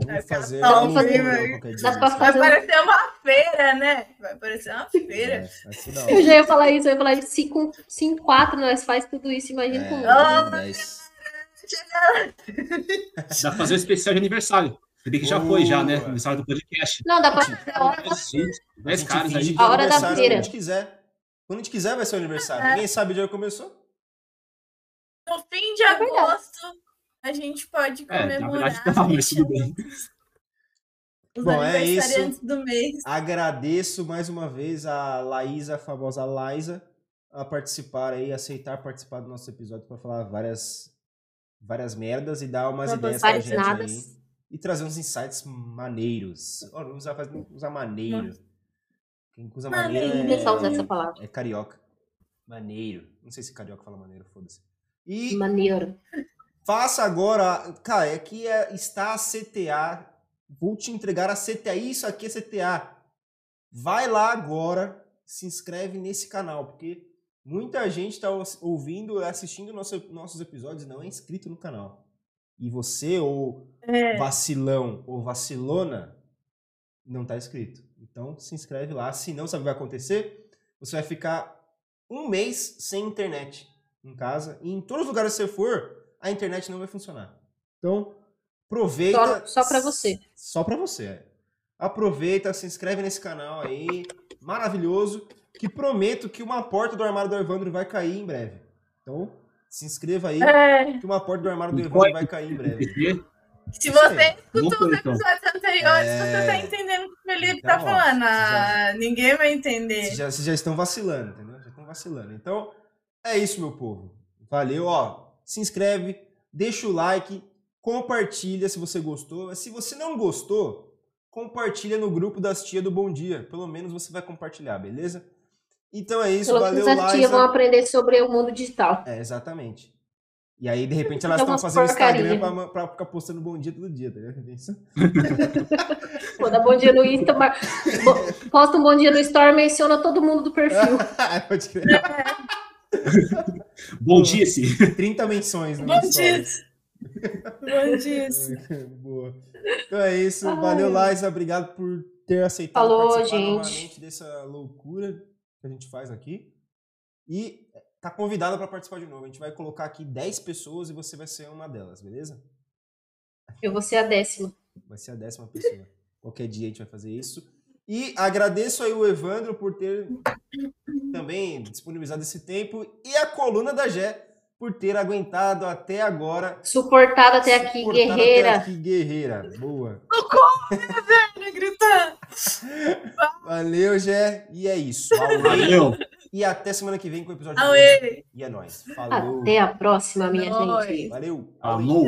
Vamos fazer pra desse. vai um- parecer uma feira, né? Vai parecer uma feira. É, Eu já ia falar isso, eu ia falar isso. Se com, se em quatro nós faz tudo isso, imagina É, com um. 10. <laughs> Dá pra fazer um especial de aniversário. Se bem que já foi, já, né? Aniversário do podcast. Não, dá pra fazer a hora da Gente, A 10 gente caras finge aí. que é A hora da feira. Quando a gente quiser. Quando a gente quiser vai ser o aniversário. É. Ninguém sabe de onde começou. No fim de É agosto, a gente pode É, na comemorar. verdade não, mas tudo bem. Os Bom, é aniversariantes do mês. Agradeço mais uma vez a Laísa, a famosa Laísa, a participar aí, aceitar participar do nosso episódio para falar várias várias merdas e dar umas ideias pra gente nadas. aí. E trazer uns insights maneiros. Ó, não usa, faz- usa maneiro. Quem usa Maneiro. maneiro a usar é, essa palavra. é carioca. Maneiro. Não sei se carioca fala maneiro, foda-se. E Maneiro. Faça agora. Cara, aqui é, está a CTA. Vou te entregar a CTA. Isso aqui é CTA. Vai lá agora, se inscreve nesse canal, porque muita gente está ouvindo, assistindo nosso, nossos episódios e não é inscrito no canal. E você, ou É. vacilão ou vacilona, não está inscrito. Então se inscreve lá. Se não, sabe o que vai acontecer? Você vai ficar um mês sem internet em casa. E em todos os lugares que você for, a internet não vai funcionar. Então, aproveita. Só, só pra você. Só pra você. é. aproveita, se inscreve nesse canal aí, maravilhoso, que prometo que uma porta do armário do Evandro vai cair em breve. Então, se inscreva aí, É, que uma porta do armário do Evandro vai cair em breve. se você escutou os então. episódios anteriores, É. você tá entendendo o que o Felipe Então, tá ó, falando. já- Ah, ninguém vai entender. Vocês já, vocês já estão vacilando, entendeu? Já estão vacilando. Então, é isso, meu povo. Valeu, ó. Se inscreve, deixa o like, compartilha se você gostou. Se você não gostou, compartilha no grupo das tia do Bom Dia. Pelo menos você vai compartilhar, beleza? Então é isso, Pelo valeu, menos as tias vão aprender sobre o mundo digital. É, exatamente. E aí, de repente, elas estão umas fazendo porcaria. Instagram pra, pra ficar postando bom dia todo dia, tá ligado? Isso. <laughs> Pô, dá bom dia no Insta, bo- posta um bom dia no Story, menciona todo mundo do perfil. <laughs> Pode crer. Bom dia, sim. 30 menções no Bom dia. Bom dia. <laughs> Boa. Então é isso. Ai. Valeu, Liza. Obrigado por ter aceitado Falou, participar gente. novamente dessa loucura que a gente faz aqui. E tá convidada para participar de novo. A gente vai colocar aqui 10 pessoas e você vai ser uma delas, beleza? Eu vou ser a décima. Vai ser a décima pessoa. Qualquer dia a gente vai fazer isso. E agradeço aí o Evandro por ter também disponibilizado esse tempo e a coluna da Gé por ter aguentado até agora. Suportada até aqui, suportado guerreira. Até aqui, guerreira. Boa. Velho, gritando. Valeu, Gé. E é isso. Valeu. E até semana que vem com o episódio. E é nóis. Falou. Até a próxima, minha gente. Valeu. Falou.